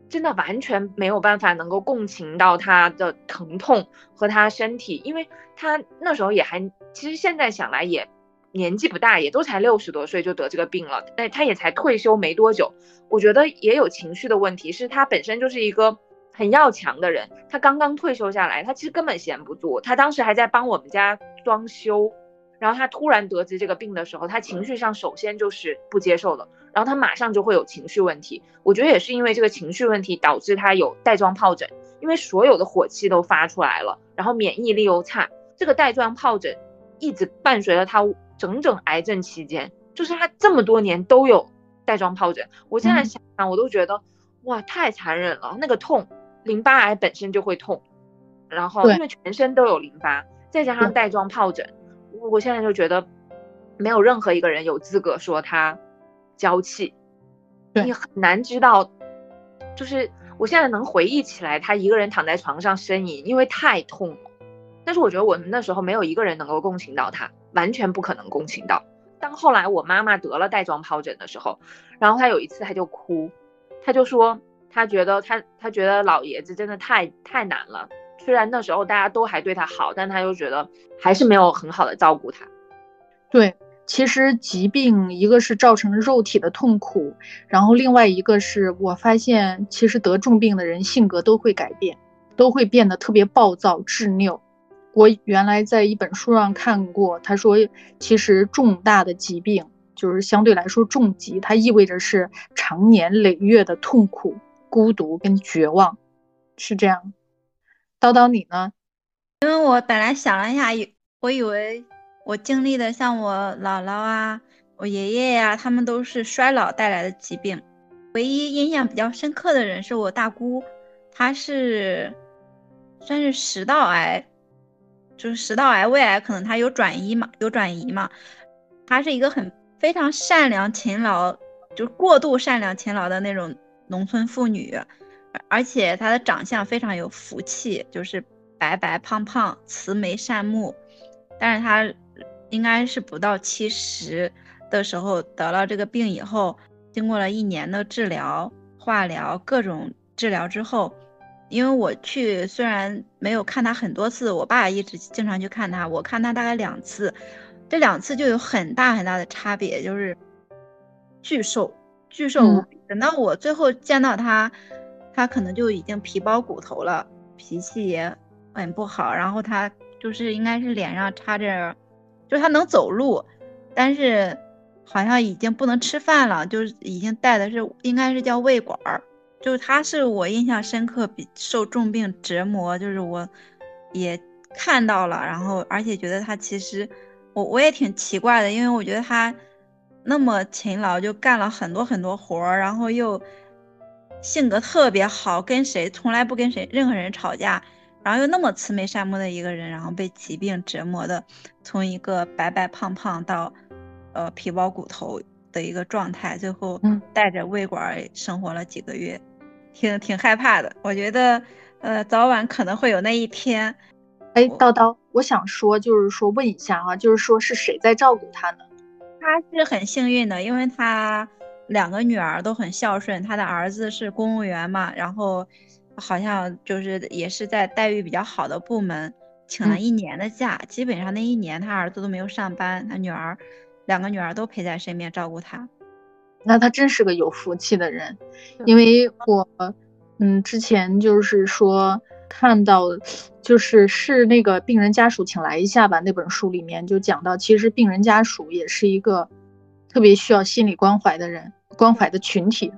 真的完全没有办法能够共情到他的疼痛和他身体，因为他那时候也还，其实现在想来也年纪不大，也都才六十多岁就得这个病了，那他也才退休没多久。我觉得也有情绪的问题，是他本身就是一个很要强的人，他刚刚退休下来，他其实根本闲不住，他当时还在帮我们家装修，然后他突然得知这个病的时候，他情绪上首先就是不接受了，然后他马上就会有情绪问题。我觉得也是因为这个情绪问题导致他有带状疱疹，因为所有的火气都发出来了，然后免疫力又差，这个带状疱疹一直伴随着他整整癌症期间，就是他这么多年都有。带状疱疹，我现在想想，我都觉得哇，太残忍了。那个痛，淋巴癌本身就会痛，然后因为全身都有淋巴，再加上带状疱疹，我我现在就觉得没有任何一个人有资格说他娇气。你很难知道，就是我现在能回忆起来，他一个人躺在床上呻吟，因为太痛了。但是我觉得我们那时候没有一个人能够共情到他，完全不可能共情到。当后来我妈妈得了带状疱疹的时候，然后她有一次她就哭，她就说她觉得她她觉得老爷子真的太太难了。虽然那时候大家都还对他好，但她又觉得还是没有很好的照顾他。对，其实疾病一个是造成肉体的痛苦，然后另外一个是我发现其实得重病的人性格都会改变，都会变得特别暴躁执拗。我原来在一本书上看过，他说，其实重大的疾病就是相对来说重疾，它意味着是长年累月的痛苦、孤独跟绝望，是这样。叨叨你呢？因为我本来想了一下，我以为我经历的像我姥姥啊、我爷爷呀，他们都是衰老带来的疾病。唯一印象比较深刻的人是我大姑，她是算是食道癌。就是食道癌、胃癌，可能他有转移嘛，有转移嘛。他是一个很非常善良、勤劳，就是过度善良、勤劳的那种农村妇女，而且她的长相非常有福气，就是白白胖胖、慈眉善目。但是她应该是不到七十的时候得了这个病以后，经过了一年的治疗、化疗各种治疗之后。因为我去，虽然没有看他很多次，我爸一直经常去看他，我看他大概两次，这两次就有很大很大的差别，就是巨瘦，巨瘦无比。等到我最后见到他，他可能就已经皮包骨头了，脾气也很不好，然后他就是应该是脸上插着，就是他能走路，但是好像已经不能吃饭了，就是已经带的是应该是叫胃管儿。就是他是我印象深刻，比受重病折磨，就是我也看到了，然后而且觉得他其实我我也挺奇怪的，因为我觉得他那么勤劳，就干了很多很多活儿，然后又性格特别好，跟谁从来不跟谁任何人吵架，然后又那么慈眉善目的一个人，然后被疾病折磨的，从一个白白胖胖到呃皮包骨头的一个状态，最后带着胃管生活了几个月。挺挺害怕的，我觉得，呃，早晚可能会有那一天。哎，叨叨，我想说，就是说问一下啊，就是说是谁在照顾他呢？他是很幸运的，因为他两个女儿都很孝顺，他的儿子是公务员嘛，然后好像就是也是在待遇比较好的部门，请了一年的假，基本上那一年他儿子都没有上班，他女儿两个女儿都陪在身边照顾他。那他真是个有福气的人，因为我，嗯，之前就是说看到，就是是那个病人家属，请来一下吧。那本书里面就讲到，其实病人家属也是一个特别需要心理关怀的人，关怀的群体。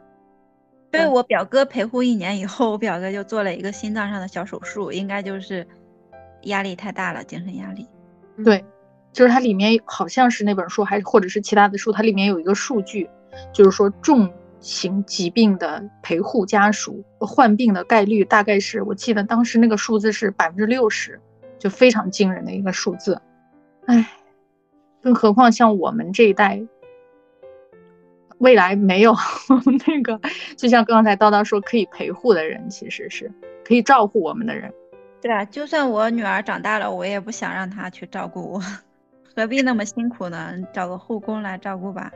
对我表哥陪护一年以后，我表哥就做了一个心脏上的小手术，应该就是压力太大了，精神压力。对，就是它里面好像是那本书，还是或者是其他的书，它里面有一个数据。就是说，重型疾病的陪护家属患病的概率大概是我记得当时那个数字是百分之六十，就非常惊人的一个数字。唉，更何况像我们这一代，未来没有 那个，就像刚才叨叨说可以陪护的人，其实是可以照顾我们的人。对啊，就算我女儿长大了，我也不想让她去照顾我，何必那么辛苦呢？找个护工来照顾吧。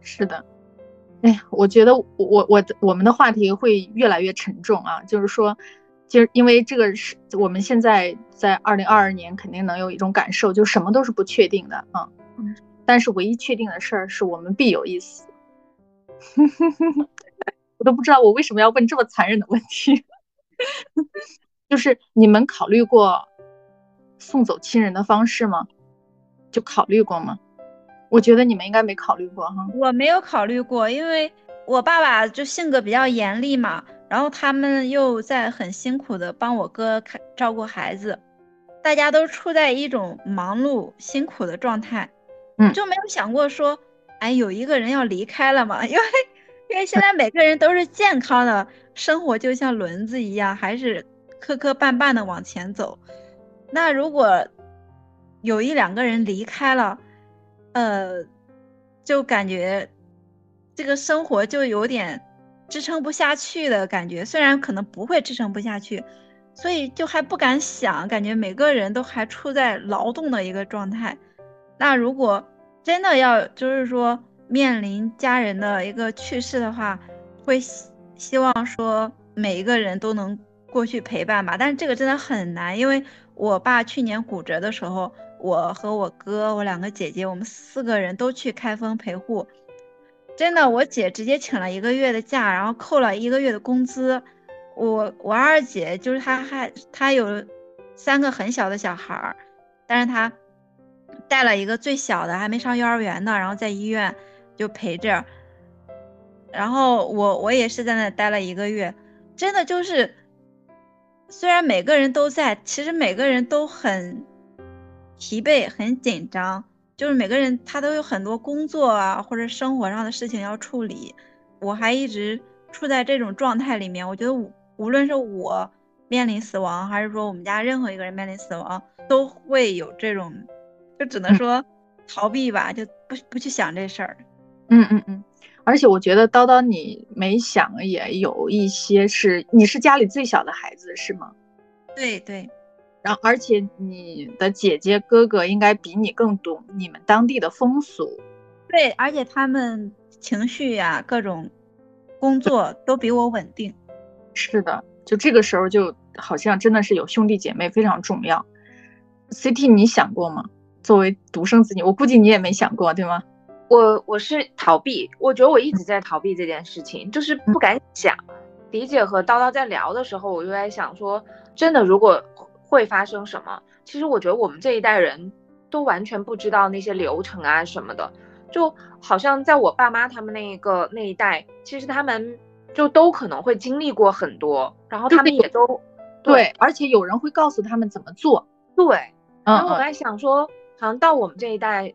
是的，哎呀，我觉得我我我们的话题会越来越沉重啊，就是说，就是因为这个是我们现在在二零二二年肯定能有一种感受，就什么都是不确定的啊。但是唯一确定的事儿是我们必有一死。我都不知道我为什么要问这么残忍的问题。就是你们考虑过送走亲人的方式吗？就考虑过吗？我觉得你们应该没考虑过哈。我没有考虑过，因为我爸爸就性格比较严厉嘛，然后他们又在很辛苦的帮我哥看照顾孩子，大家都处在一种忙碌辛苦的状态，嗯，就没有想过说，哎，有一个人要离开了嘛？因为因为现在每个人都是健康的，生活就像轮子一样，还是磕磕绊绊的往前走。那如果有一两个人离开了，呃，就感觉这个生活就有点支撑不下去的感觉。虽然可能不会支撑不下去，所以就还不敢想，感觉每个人都还处在劳动的一个状态。那如果真的要就是说面临家人的一个去世的话，会希希望说每一个人都能过去陪伴吧。但是这个真的很难，因为我爸去年骨折的时候。我和我哥，我两个姐姐，我们四个人都去开封陪护。真的，我姐直接请了一个月的假，然后扣了一个月的工资。我我二姐就是她还她有三个很小的小孩儿，但是她带了一个最小的还没上幼儿园呢，然后在医院就陪着。然后我我也是在那待了一个月，真的就是虽然每个人都在，其实每个人都很。疲惫很紧张，就是每个人他都有很多工作啊或者生活上的事情要处理，我还一直处在这种状态里面。我觉得无论是我面临死亡，还是说我们家任何一个人面临死亡，都会有这种，就只能说逃避吧，就不不去想这事儿。嗯嗯嗯，而且我觉得叨叨你没想也有一些是，你是家里最小的孩子是吗？对对。然后，而且你的姐姐哥哥应该比你更懂你们当地的风俗，对，而且他们情绪呀，各种工作都比我稳定。是的，就这个时候就好像真的是有兄弟姐妹非常重要。CT，你想过吗？作为独生子女，我估计你也没想过，对吗？我我是逃避，我觉得我一直在逃避这件事情，就是不敢想。迪姐和叨叨在聊的时候，我就在想说，真的如果。会发生什么？其实我觉得我们这一代人都完全不知道那些流程啊什么的，就好像在我爸妈他们那个那一代，其实他们就都可能会经历过很多，然后他们也都对，而且有人会告诉他们怎么做。对，然后我在想说，好像到我们这一代，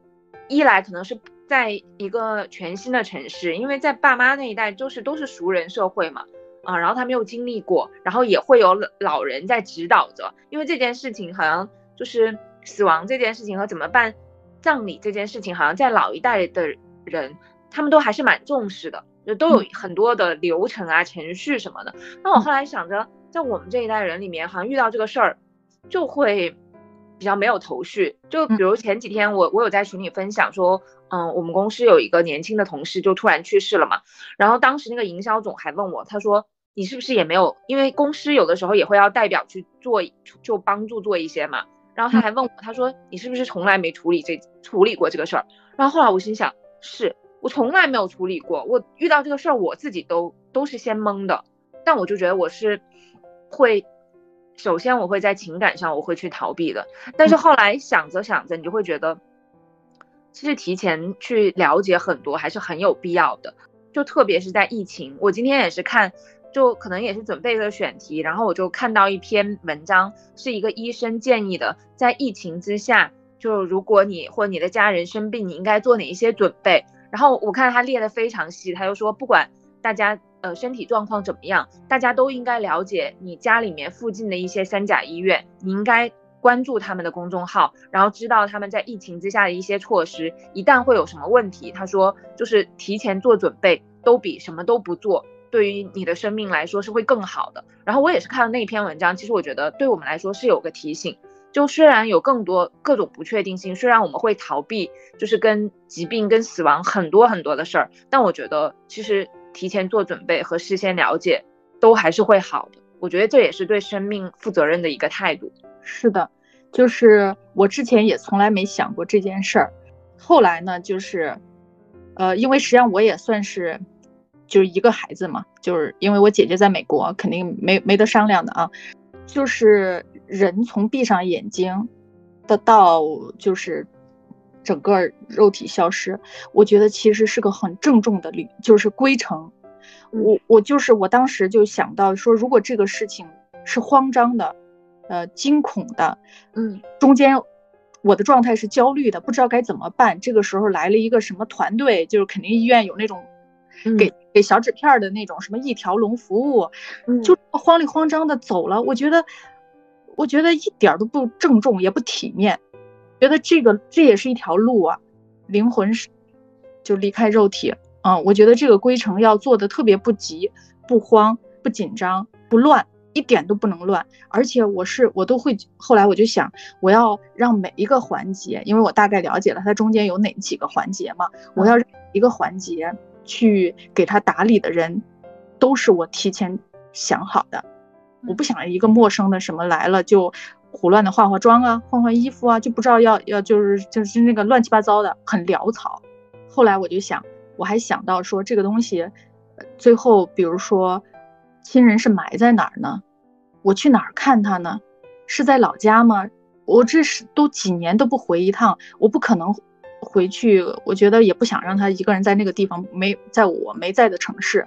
一来可能是在一个全新的城市，因为在爸妈那一代就是都是熟人社会嘛。啊，然后他没有经历过，然后也会有老人在指导着，因为这件事情好像就是死亡这件事情和怎么办葬礼这件事情，好像在老一代的人他们都还是蛮重视的，就都有很多的流程啊、程序什么的。那我后来想着，在我们这一代人里面，好像遇到这个事儿就会比较没有头绪。就比如前几天我我有在群里分享说，嗯，我们公司有一个年轻的同事就突然去世了嘛，然后当时那个营销总还问我，他说。你是不是也没有？因为公司有的时候也会要代表去做，就帮助做一些嘛。然后他还问我，他说你是不是从来没处理这处理过这个事儿？然后后来我心想，是我从来没有处理过。我遇到这个事儿，我自己都都是先懵的。但我就觉得我是会，首先我会在情感上我会去逃避的。但是后来想着想着，你就会觉得，其实提前去了解很多还是很有必要的。就特别是在疫情，我今天也是看。就可能也是准备的选题，然后我就看到一篇文章，是一个医生建议的，在疫情之下，就如果你或你的家人生病，你应该做哪一些准备。然后我看他列的非常细，他就说，不管大家呃身体状况怎么样，大家都应该了解你家里面附近的一些三甲医院，你应该关注他们的公众号，然后知道他们在疫情之下的一些措施，一旦会有什么问题，他说就是提前做准备，都比什么都不做。对于你的生命来说是会更好的。然后我也是看了那篇文章，其实我觉得对我们来说是有个提醒。就虽然有更多各种不确定性，虽然我们会逃避，就是跟疾病、跟死亡很多很多的事儿，但我觉得其实提前做准备和事先了解都还是会好的。我觉得这也是对生命负责任的一个态度。是的，就是我之前也从来没想过这件事儿。后来呢，就是，呃，因为实际上我也算是，就是一个孩子嘛，就是因为我姐姐在美国，肯定没没得商量的啊。就是人从闭上眼睛的到就是整个肉体消失，我觉得其实是个很郑重的旅，就是归程。我我就是我当时就想到说，如果这个事情是慌张的，呃，惊恐的，嗯，中间。我的状态是焦虑的，不知道该怎么办。这个时候来了一个什么团队，就是肯定医院有那种给给小纸片的那种什么一条龙服务，就慌里慌张的走了。我觉得，我觉得一点都不郑重，也不体面。觉得这个这也是一条路啊，灵魂是就离开肉体啊。我觉得这个归程要做的特别不急、不慌、不紧张、不乱。一点都不能乱，而且我是我都会。后来我就想，我要让每一个环节，因为我大概了解了它中间有哪几个环节嘛，我要一个环节去给他打理的人，都是我提前想好的。我不想一个陌生的什么来了就胡乱的化化妆啊，换换衣服啊，就不知道要要就是就是那个乱七八糟的，很潦草。后来我就想，我还想到说这个东西，最后比如说。亲人是埋在哪儿呢？我去哪儿看他呢？是在老家吗？我这是都几年都不回一趟，我不可能回去。我觉得也不想让他一个人在那个地方，没在我没在的城市。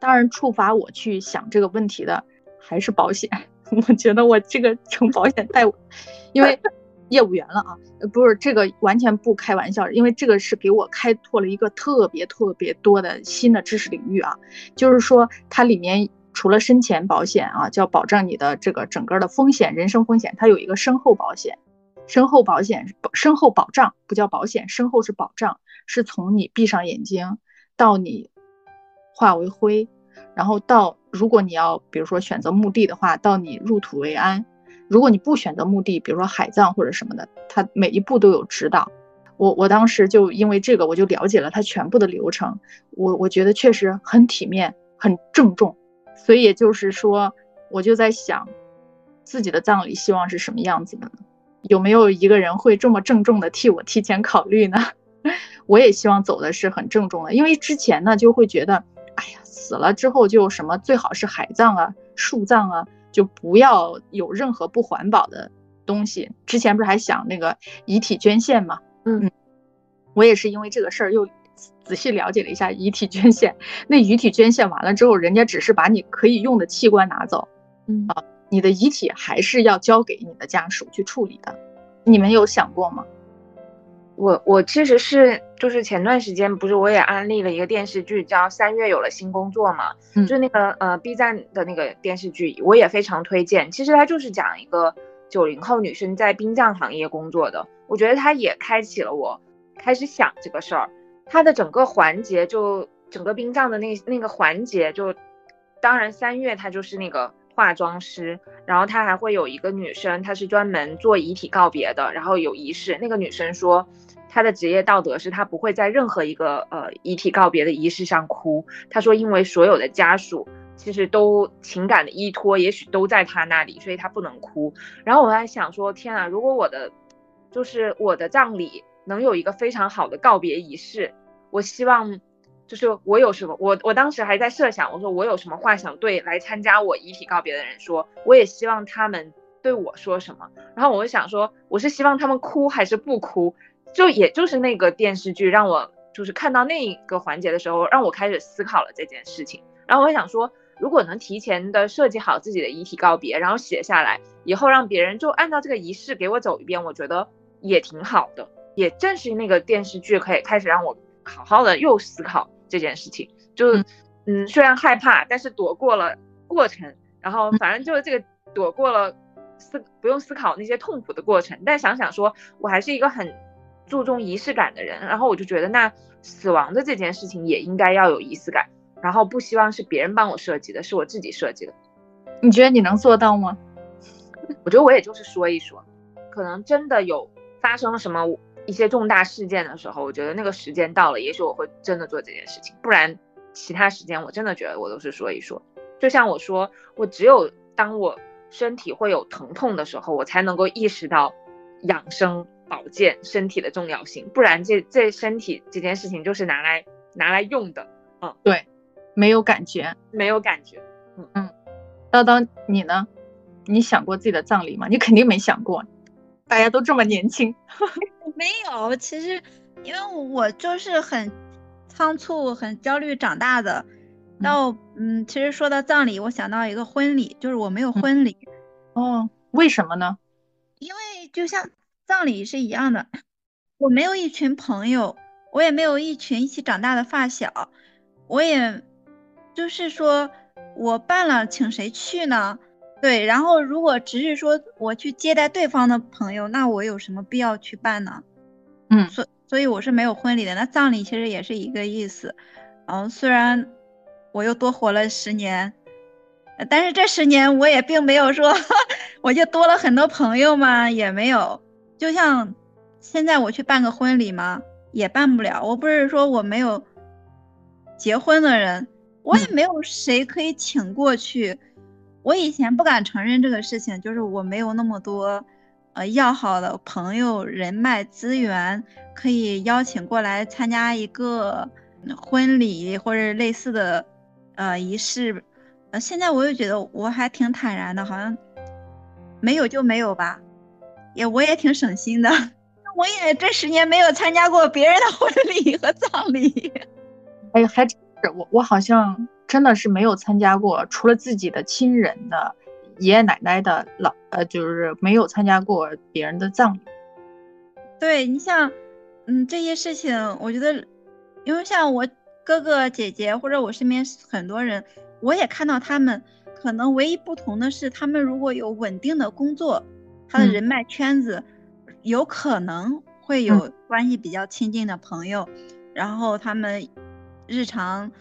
当然，触发我去想这个问题的还是保险。我觉得我这个成保险代，因为。业务员了啊，不是这个完全不开玩笑，因为这个是给我开拓了一个特别特别多的新的知识领域啊。就是说，它里面除了生前保险啊，叫保障你的这个整个的风险、人身风险，它有一个身后保险。身后保险、身后保障不叫保险，身后是保障，是从你闭上眼睛到你化为灰，然后到如果你要比如说选择墓地的话，到你入土为安。如果你不选择墓地，比如说海葬或者什么的，它每一步都有指导。我我当时就因为这个，我就了解了它全部的流程。我我觉得确实很体面，很郑重。所以也就是说，我就在想，自己的葬礼希望是什么样子的呢？有没有一个人会这么郑重的替我提前考虑呢？我也希望走的是很郑重的，因为之前呢就会觉得，哎呀，死了之后就什么最好是海葬啊、树葬啊。就不要有任何不环保的东西。之前不是还想那个遗体捐献吗？嗯，我也是因为这个事儿又仔细了解了一下遗体捐献。那遗体捐献完了之后，人家只是把你可以用的器官拿走，嗯啊，你的遗体还是要交给你的家属去处理的。你们有想过吗？我我其实是就是前段时间不是我也安利了一个电视剧叫《三月有了新工作》嘛，就是那个呃 B 站的那个电视剧，我也非常推荐。其实它就是讲一个九零后女生在殡葬行业工作的，我觉得它也开启了我开始想这个事儿。它的整个环节就整个殡葬的那那个环节就，当然三月她就是那个化妆师，然后她还会有一个女生，她是专门做遗体告别的，然后有仪式。那个女生说。她的职业道德是她不会在任何一个呃遗体告别的仪式上哭。她说，因为所有的家属其实都情感的依托，也许都在她那里，所以她不能哭。然后我在想说，天啊，如果我的就是我的葬礼能有一个非常好的告别仪式，我希望就是我有什么，我我当时还在设想，我说我有什么话想对来参加我遗体告别的人说，我也希望他们对我说什么。然后我就想说，我是希望他们哭还是不哭？就也就是那个电视剧让我就是看到那一个环节的时候，让我开始思考了这件事情。然后我想说，如果能提前的设计好自己的遗体告别，然后写下来，以后让别人就按照这个仪式给我走一遍，我觉得也挺好的。也正是那个电视剧可以开始让我好好的又思考这件事情。就嗯，虽然害怕，但是躲过了过程。然后反正就是这个躲过了思不用思考那些痛苦的过程。但想想说，我还是一个很。注重仪式感的人，然后我就觉得那死亡的这件事情也应该要有仪式感，然后不希望是别人帮我设计的，是我自己设计的。你觉得你能做到吗？我觉得我也就是说一说，可能真的有发生了什么一些重大事件的时候，我觉得那个时间到了，也许我会真的做这件事情。不然其他时间我真的觉得我都是说一说。就像我说，我只有当我身体会有疼痛的时候，我才能够意识到养生。保健身体的重要性，不然这这身体这件事情就是拿来拿来用的，嗯，对，没有感觉，没有感觉，嗯嗯，叨叨你呢？你想过自己的葬礼吗？你肯定没想过，大家都这么年轻，没有，其实因为我就是很仓促、很焦虑长大的，到嗯，其实说到葬礼，我想到一个婚礼，就是我没有婚礼，哦，为什么呢？因为就像。葬礼是一样的，我没有一群朋友，我也没有一群一起长大的发小，我也就是说我办了，请谁去呢？对，然后如果只是说我去接待对方的朋友，那我有什么必要去办呢？嗯，所所以我是没有婚礼的。那葬礼其实也是一个意思，嗯，虽然我又多活了十年，但是这十年我也并没有说 我就多了很多朋友嘛，也没有。就像现在我去办个婚礼嘛，也办不了。我不是说我没有结婚的人，我也没有谁可以请过去。我以前不敢承认这个事情，就是我没有那么多呃要好的朋友、人脉资源可以邀请过来参加一个婚礼或者类似的呃仪式。呃，现在我又觉得我还挺坦然的，好像没有就没有吧。也我也挺省心的，我也这十年没有参加过别人的婚礼和葬礼。哎，还真是我，我好像真的是没有参加过，除了自己的亲人的爷爷奶奶的老，呃，就是没有参加过别人的葬礼。对你像，嗯，这些事情，我觉得，因为像我哥哥姐姐或者我身边很多人，我也看到他们，可能唯一不同的是，他们如果有稳定的工作。他的人脉圈子有可能会有关系比较亲近的朋友，然后他们日常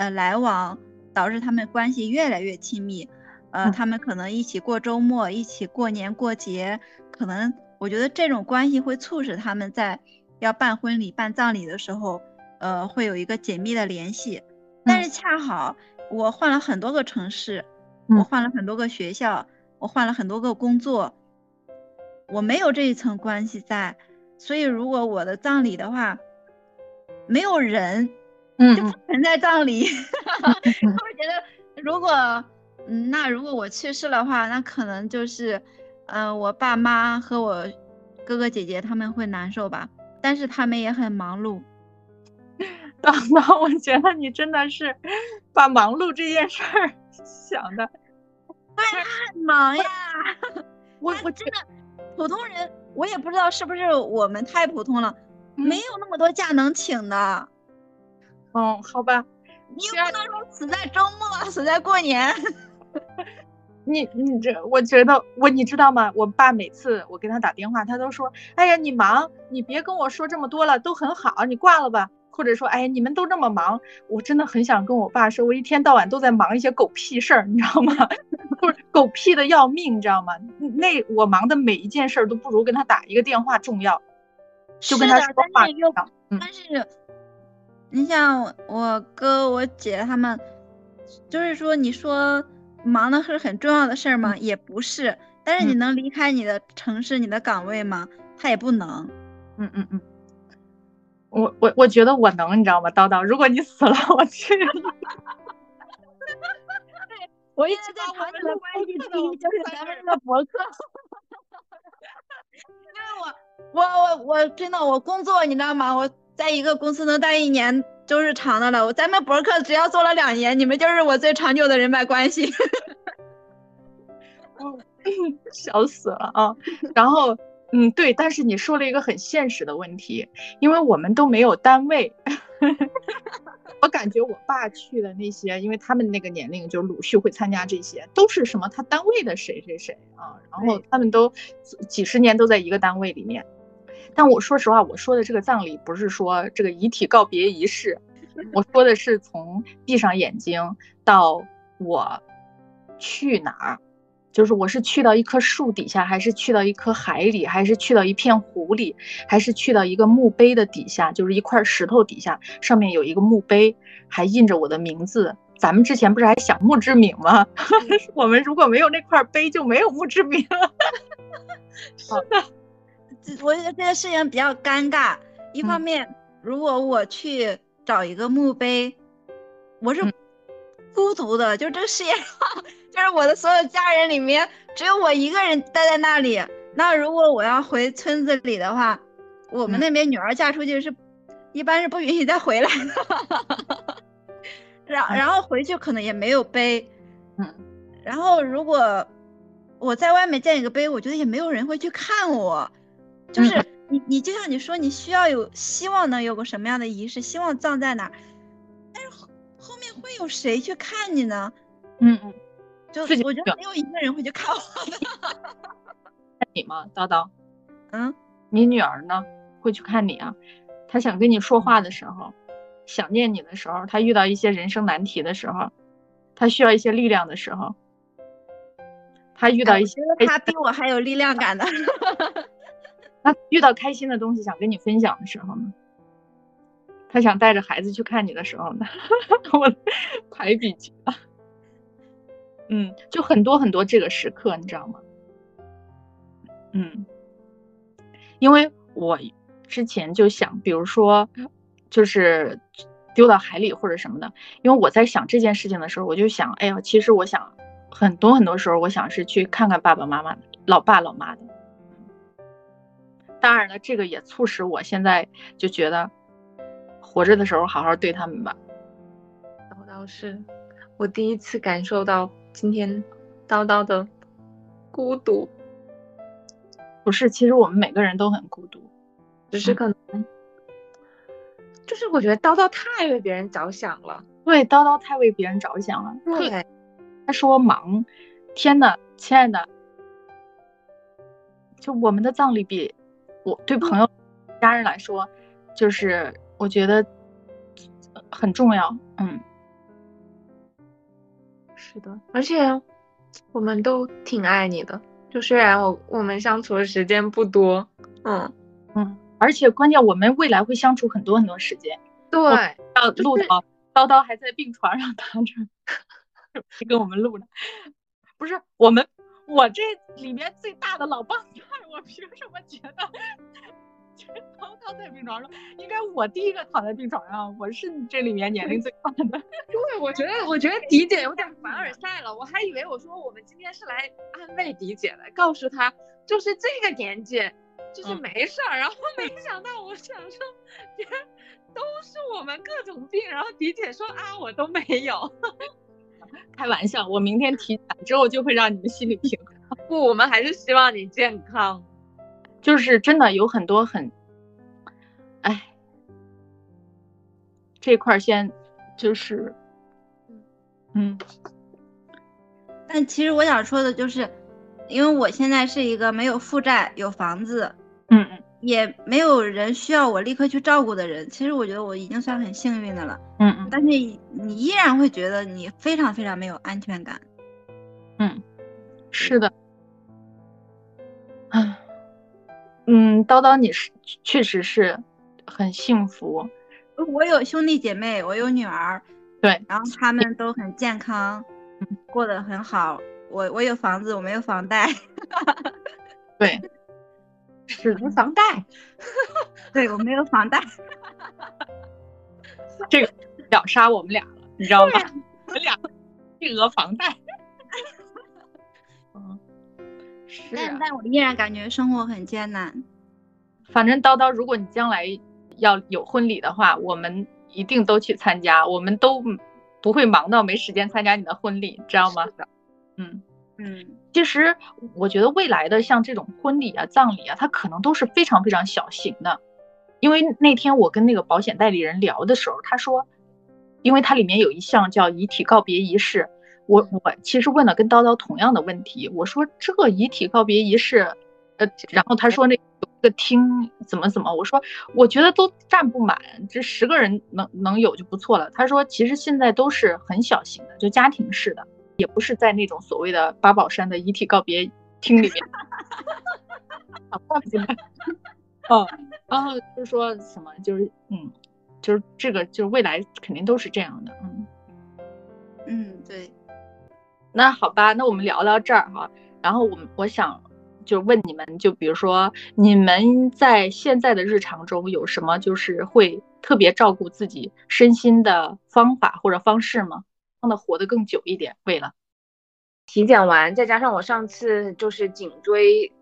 呃来往，导致他们关系越来越亲密。呃，他们可能一起过周末，一起过年过节，可能我觉得这种关系会促使他们在要办婚礼、办葬礼的时候，呃，会有一个紧密的联系。但是恰好我换了很多个城市，我换了很多个学校，我换了很多个工作。我没有这一层关系在，所以如果我的葬礼的话，没有人，嗯，就不存在葬礼。他们觉得，如果，嗯，那如果我去世的话，那可能就是，嗯，我爸妈和我哥哥姐姐他们会难受吧。但是他们也很忙碌。当当，我觉得你真的是把忙碌这件事儿想的，对，很忙呀。我我真的。普通人，我也不知道是不是我们太普通了，没有那么多假能请的。哦，好吧，你又不能说死在周末，死在过年。你你这，我觉得我你知道吗？我爸每次我给他打电话，他都说：“哎呀，你忙，你别跟我说这么多了，都很好，你挂了吧。”或者说：“哎呀，你们都这么忙，我真的很想跟我爸说，我一天到晚都在忙一些狗屁事儿，你知道吗？” 不是狗屁的要命，你知道吗？那我忙的每一件事儿都不如跟他打一个电话重要，就跟他说话一样。但是，你像我哥我姐他们，就是说你说忙的是很重要的事儿吗？也不是。但是你能离开你的城市、你的岗位吗？他也不能。嗯嗯嗯。我我我觉得我能，你知道吗？叨叨，如果你死了，我去。我一直在长久的关系第一就是咱们这个博客，因为我我我我真的我工作你知道吗？我在一个公司能待一年就是长的了。我咱们博客只要做了两年，你们就是我最长久的人脉关系。笑死了啊！然后嗯对，但是你说了一个很现实的问题，因为我们都没有单位。我感觉我爸去的那些，因为他们那个年龄，就鲁迅会参加这些，都是什么他单位的谁谁谁啊，然后他们都几十年都在一个单位里面。但我说实话，我说的这个葬礼不是说这个遗体告别仪式，我说的是从闭上眼睛到我去哪儿。就是我是去到一棵树底下，还是去到一棵海里，还是去到一片湖里，还是去到一个墓碑的底下？就是一块石头底下，上面有一个墓碑，还印着我的名字。咱们之前不是还想墓志铭吗？我们如果没有那块碑，就没有墓志铭。是的，这我觉得这个事情比较尴尬。一方嗯面，如果我去找一个墓碑，我是嗯孤独的，就这个世界上，就是我的所有家人里面，只有我一个人待在那里。那如果我要回村子里的话，我们嗯那边女儿嫁出去是，一般是不允许再回来的。然嗯然后回去可能也没有碑，嗯然后如果我在外面建一个碑，我觉得也没有人会去看我。就是嗯你你就像你说，你需要有希望能有个什么样的仪式，希望葬在哪儿，但是后后面会有谁去看你呢？嗯嗯，就自己我觉得没有一个人会去看我的。看你吗，叨叨？嗯，你女儿呢？会去看你啊？她想跟你说话的时候，想念你的时候，她遇到一些人生难题的时候，她需要一些力量的时候，她遇到一些他比我还有力量感的。那遇到开心的东西想跟你分享的时候呢，他想带着孩子去看你的时候呢，我排比句了。嗯，就很多很多这个时刻，你知道吗？嗯，因为我之前就想，比如说，就是丢到海里或者什么的，因为我在想这件事情的时候，我就想，哎呀，其实我想很多很多时候，我想是去看看爸爸妈妈，老爸老妈的。当然了，这个也促使我现在就觉得，活着的时候好好对他们吧。叨叨是我第一次感受到今天叨叨的孤独，不是，其实我们每个人都很孤独。只是可能，就是我觉得叨叨太为别人着想了。对，叨叨太为别人着想了。对，他说忙，天呐，亲爱的，就我们的葬礼比我对朋友、家人来说，就是我觉得很重要。嗯，是的，而且我们都挺爱你的，就虽然我我们相处的时间不多，嗯，嗯，而且关键我们未来会相处很多很多时间。对，要录就是到叨叨还在病床上躺着，跟我们录呢。不是我们，我这里面最大的老帮菜，我凭什么觉得叨叨在病床上？应该我第一个躺在病床上，我是这里面年龄最大的。对，我觉得我觉得迪姐有点凡尔赛了，我还以为我说我们今天是来安慰迪姐的，告诉她就是这个年纪。就是嗯没事儿，然后没想到我想说，别都是我们各种病，然后迪姐说啊，我都没有。开玩笑，我明天体检之后就会让你们心里平衡。不，我们还是希望你健康。就是真的有很多很，哎，这块儿先就是，嗯但其实我想说的就是，因为我现在是一个没有负债、有房子，嗯嗯也没有人需要我立刻去照顾的人。其实我觉得我已经算很幸运的了。嗯嗯但是你依然会觉得你非常非常没有安全感。嗯，是的。唉，嗯，叨叨，你是确实是很幸福，我有兄弟姐妹，我有女儿，对，然后他们都很健康，过得很好。我我有房子，我没有房贷。对，是的，房贷，对我没有房贷。这个秒杀我们俩了，你知道吗？我们俩巨额房贷。嗯，是啊，但但我依然感觉生活很艰难。反正叨叨，如果你将来要有婚礼的话，我们一定都去参加，我们都不会忙到没时间参加你的婚礼，知道吗？嗯。嗯，其实我觉得未来的像这种婚礼啊、葬礼啊，它可能都是非常非常小型的，因为那天我跟那个保险代理人聊的时候，他说，因为它里面有一项叫遗体告别仪式，我我其实问了跟叨叨同样的问题，我说这遗体告别仪式，呃，然后他说那个厅怎么怎么，我说我觉得都站不满，这十个人能能有就不错了。他说其实现在都是很小型的，就家庭式的。也不是在那种所谓的八宝山的遗体告别厅里面，啊，怪不得，哦，然后就说什么，就是嗯，就是这个，就是未来肯定都是这样的，嗯嗯，对，那好吧，那我们聊到这儿哈，然后我们我想就问你们，就比如说你们在现在的日常中有什么就是会特别照顾自己身心的方法或者方式吗？让它活得更久一点，为了体检完，再加上我上次就是颈椎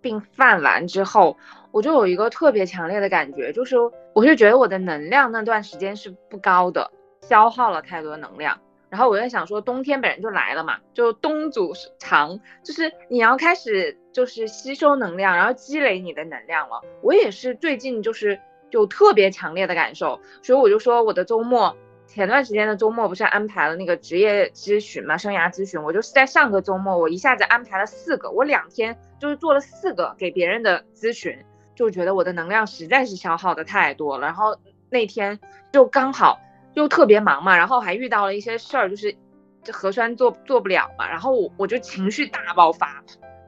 病犯完之后，我就有一个特别强烈的感觉，就是我就觉得我的能量那段时间是不高的，消耗了太多能量。然后我在想说，冬天本来就来了嘛，就冬阻长，就是你要开始就是吸收能量，然后积累你的能量了。我也是最近就是有特别强烈的感受，所以我就说我的周末。前段时间的周末不是安排了那个职业咨询嘛，生涯咨询，我就是在上个周末，我一下子安排了四个，我两天就是做了四个给别人的咨询，就觉得我的能量实在是消耗的太多了。然后那天就刚好又特别忙嘛，然后还遇到了一些事儿，就是这核酸做做不了嘛，然后我我就情绪大爆发，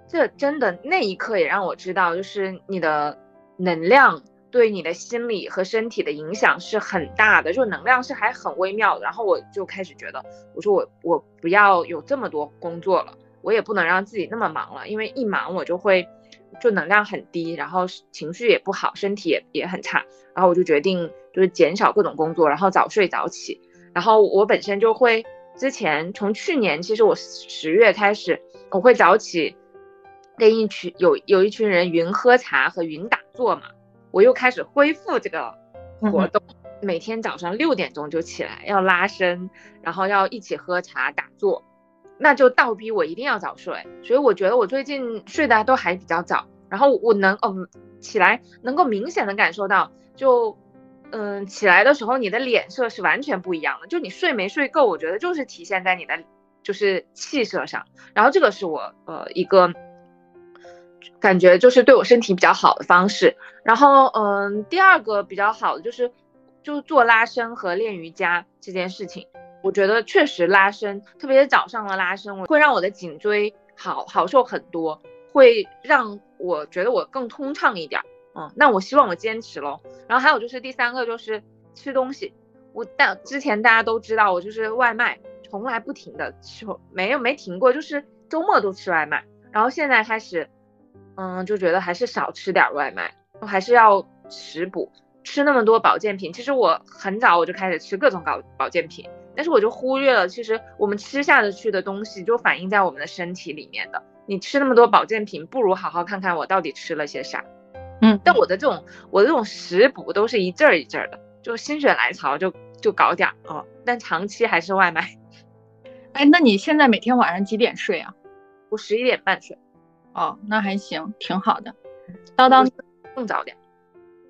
这真的那一刻也让我知道，就是你的能量。对你的心理和身体的影响是很大的，就能量是还很微妙的。然后我就开始觉得，我说我我不要有这么多工作了，我也不能让自己那么忙了，因为一忙我就会就能量很低，然后情绪也不好，身体也也很差。然后我就决定就是减少各种工作，然后早睡早起。然后我本身就会之前从去年其实我十月开始我会早起，跟一群有有一群人云喝茶和云打坐嘛。我又开始恢复这个活动，每天早上六点钟就起来要拉伸，然后要一起喝茶打坐，那就倒逼我一定要早睡。所以我觉得我最近睡的都还比较早，然后我能哦起来能够明显的感受到，就嗯起来的时候你的脸色是完全不一样的，就你睡没睡够，我觉得就是体现在你的就是气色上。然后这个是我呃一个。感觉就是对我身体比较好的方式，然后嗯，第二个比较好的就是就做拉伸和练瑜伽这件事情，我觉得确实拉伸，特别是早上的拉伸，会让我的颈椎好好受很多，会让我觉得我更通畅一点。嗯，那我希望我坚持喽。然后还有就是第三个就是吃东西，我但之前大家都知道我就是外卖，从来不停的吃，没有没停过，就是周末都吃外卖，然后现在开始。嗯，就觉得还是少吃点外卖，还是要食补，吃那么多保健品。其实我很早我就开始吃各种保保健品，但是我就忽略了，其实我们吃下得去的东西就反映在我们的身体里面的。你吃那么多保健品，不如好好看看我到底吃了些啥。嗯，但我的这种我的这种食补都是一阵儿一阵儿的，就心血来潮就就搞点儿哦，但长期还是外卖。哎，那你现在每天晚上几点睡啊？我十一点半睡。哦，那还行，挺好的。叨叨更早点。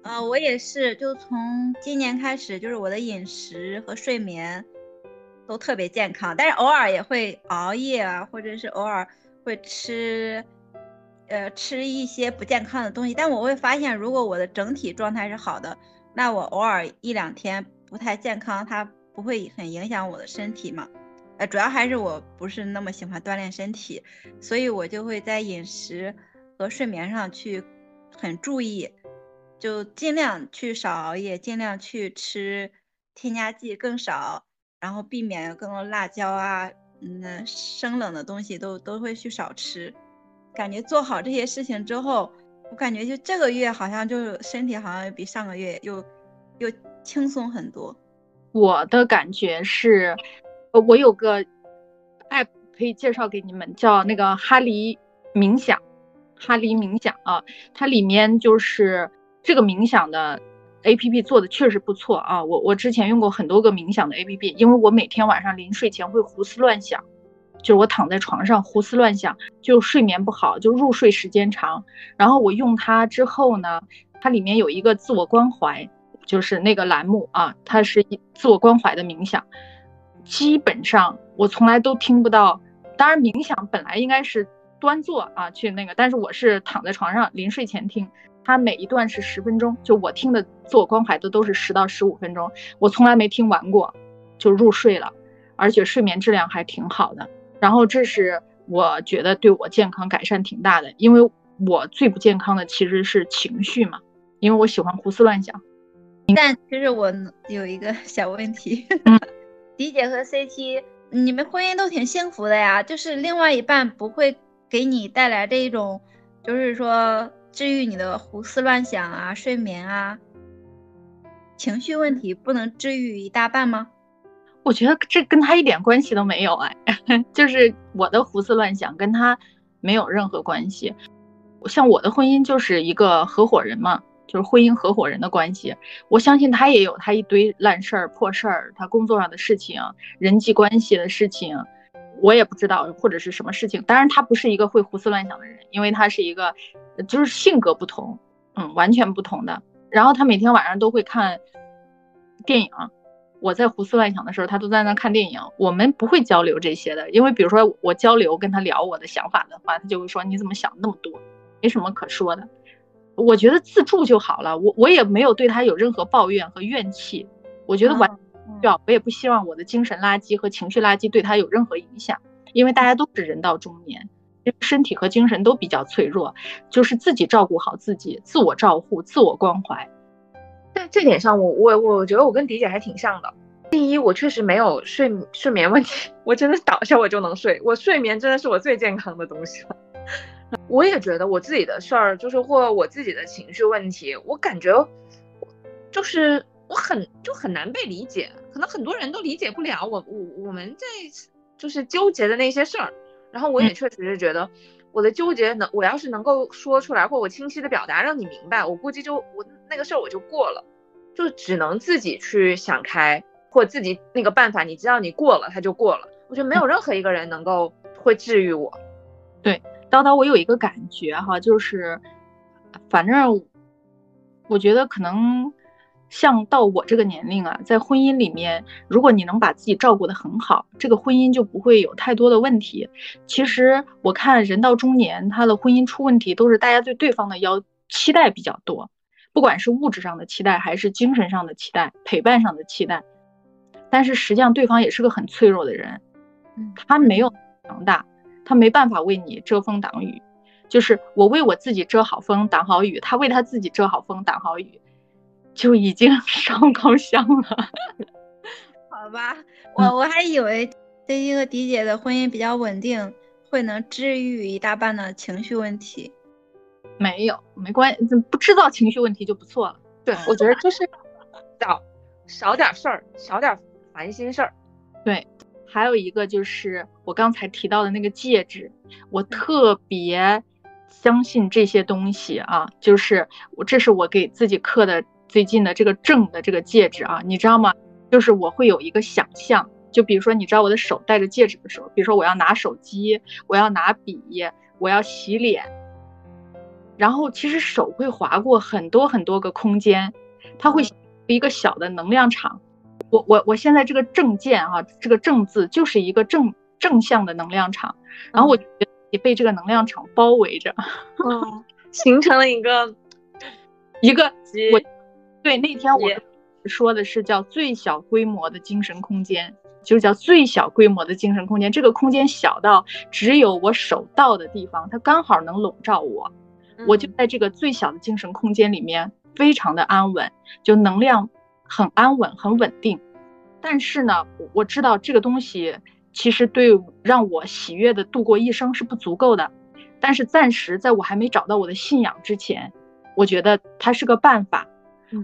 呃，我也是，就从今年开始，就是我的饮食和睡眠都特别健康，但是偶尔也会熬夜啊，或者是偶尔会吃，呃，吃一些不健康的东西。但我会发现，如果我的整体状态是好的，那我偶尔一两天不太健康，它不会很影响我的身体嘛。主要还是我不是那么喜欢锻炼身体，所以我就会在饮食和睡眠上去很注意，就尽量去少熬夜，尽量去吃添加剂更少，然后避免更多辣椒啊，嗯，生冷的东西都都会去少吃。感觉做好这些事情之后，我感觉就这个月好像就身体好像比上个月又又轻松很多。我的感觉是。我有个 app 可以介绍给你们，叫那个哈黎冥想，哈黎冥想啊，它里面就是这个冥想的 app 做的确实不错啊。我我之前用过很多个冥想的 app，因为我每天晚上临睡前会胡思乱想，就是我躺在床上胡思乱想，就睡眠不好，就入睡时间长。然后我用它之后呢，它里面有一个自我关怀，就是那个栏目啊，它是自我关怀的冥想。基本上我从来都听不到，当然冥想本来应该是端坐啊去那个，但是我是躺在床上临睡前听，它每一段是十分钟，就我听的自我关怀的都是十到十五分钟，我从来没听完过，就入睡了，而且睡眠质量还挺好的。然后这是我觉得对我健康改善挺大的，因为我最不健康的其实是情绪嘛，因为我喜欢胡思乱想。但其实我有一个小问题。迪姐和 CT，你们婚姻都挺幸福的呀，就是另外一半不会给你带来这一种就是说治愈你的胡思乱想啊、睡眠啊、情绪问题，不能治愈一大半吗？我觉得这跟他一点关系都没有哎，就是我的胡思乱想跟他没有任何关系。像我的婚姻就是一个合伙人嘛，就是婚姻合伙人的关系。我相信他也有他一堆烂事儿、破事儿，他工作上的事情、人际关系的事情，我也不知道或者是什么事情。当然，他不是一个会胡思乱想的人，因为他是一个就是性格不同，嗯，完全不同的。然后他每天晚上都会看电影。我在胡思乱想的时候，他都在那看电影。我们不会交流这些的，因为比如说我交流跟他聊我的想法的话，他就会说你怎么想那么多，没什么可说的。我觉得自助就好了，我我也没有对他有任何抱怨和怨气。我觉得完需要，我也不希望我的精神垃圾和情绪垃圾对他有任何影响，因为大家都是人到中年，身体和精神都比较脆弱，就是自己照顾好自己，自我照护，自我关怀。在这点上，我我我觉得我跟迪姐还挺像的。第一，我确实没有睡睡眠问题，我真的倒下我就能睡，我睡眠真的是我最健康的东西了。我也觉得我自己的事儿，就是或我自己的情绪问题，我感觉就是我很就很难被理解，可能很多人都理解不了我我我们在就是纠结的那些事儿。然后我也确实是觉得我的纠结能，我要是能够说出来，或我清晰的表达让你明白，我估计就我。那个事儿我就过了，就只能自己去想开，或自己那个办法，你知道你过了，他就过了。我觉得没有任何一个人能够会治愈我。对，叨叨，我有一个感觉哈，就是反正我觉得可能像到我这个年龄啊，在婚姻里面，如果你能把自己照顾得很好，这个婚姻就不会有太多的问题。其实我看人到中年，他的婚姻出问题，都是大家对对方的要期待比较多。不管是物质上的期待，还是精神上的期待，陪伴上的期待，但是实际上对方也是个很脆弱的人，他没有强大，他没办法为你遮风挡雨。就是我为我自己遮好风挡好雨，他为他自己遮好风挡好雨，就已经 烧高香了。好吧，我我还以为这一个迪姐的婚姻比较稳定，会能治愈一大半的情绪问题。没有，没关系，不制造情绪问题就不错了。对，我觉得就是 少少点事儿，少点烦心事儿。对，还有一个就是我刚才提到的那个戒指，我特别相信这些东西啊，就是我这是我给自己刻的最近的这个正的这个戒指啊，你知道吗？就是我会有一个想象，就比如说你知道我的手戴着戒指的时候，比如说我要拿手机，我要拿笔，我要洗脸。然后其实手会划过很多很多个空间，它会一个小的能量场。我我我现在这个正见啊，这个正字就是一个正正向的能量场。然后我也被这个能量场包围着，嗯，形成了一个一个我对那天我说的是叫最小规模的精神空间，就叫最小规模的精神空间。这个空间小到只有我手到的地方，它刚好能笼罩我。我就在这个最小的精神空间里面，非常的安稳，就能量很安稳、很稳定。但是呢，我知道这个东西其实对让我喜悦的度过一生是不足够的。但是暂时在我还没找到我的信仰之前，我觉得它是个办法。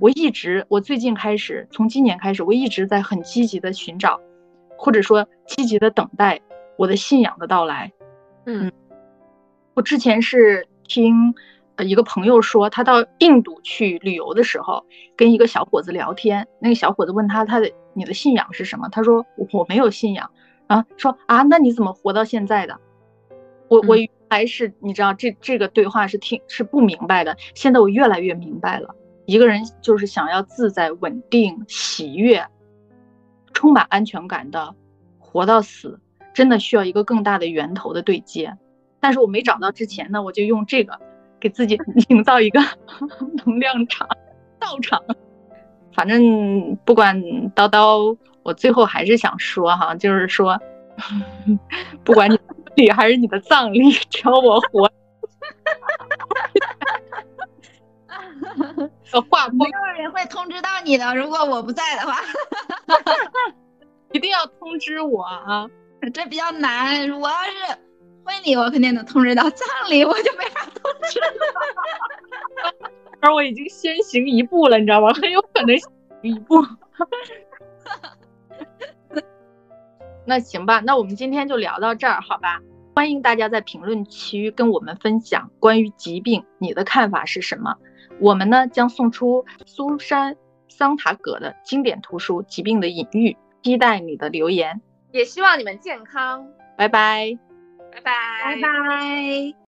我一直，我最近开始，从今年开始，我一直在很积极的寻找，或者说积极的等待我的信仰的到来。嗯，我之前是。听，呃，一个朋友说，他到印度去旅游的时候，跟一个小伙子聊天。那个小伙子问他，他的你的信仰是什么？他说我没有信仰。啊，说啊，那你怎么活到现在的？我我原来是你知道，这这个对话是听是不明白的。现在我越来越明白了。一个人就是想要自在、稳定、喜悦、充满安全感的活到死，真的需要一个更大的源头的对接。但是我没找到之前呢，我就用这个给自己 营造一个 能量场、道场。反正不管叨叨，我最后还是想说哈，就是说，不管你礼还是你的葬礼，只要我活，话没有人会通知到你的。如果我不在的话，一定要通知我啊！这比较难，我要是。婚礼我肯定能通知到，葬礼我就没法通知了 而我已经先行一步了，你知道吗？很有可能行一步。那行吧，那我们今天就聊到这儿，好吧？欢迎大家在评论区跟我们分享关于疾病你的看法是什么。我们呢将送出苏珊·桑塔格的经典图书《疾病的隐喻》，期待你的留言，也希望你们健康。拜拜，拜拜，拜拜。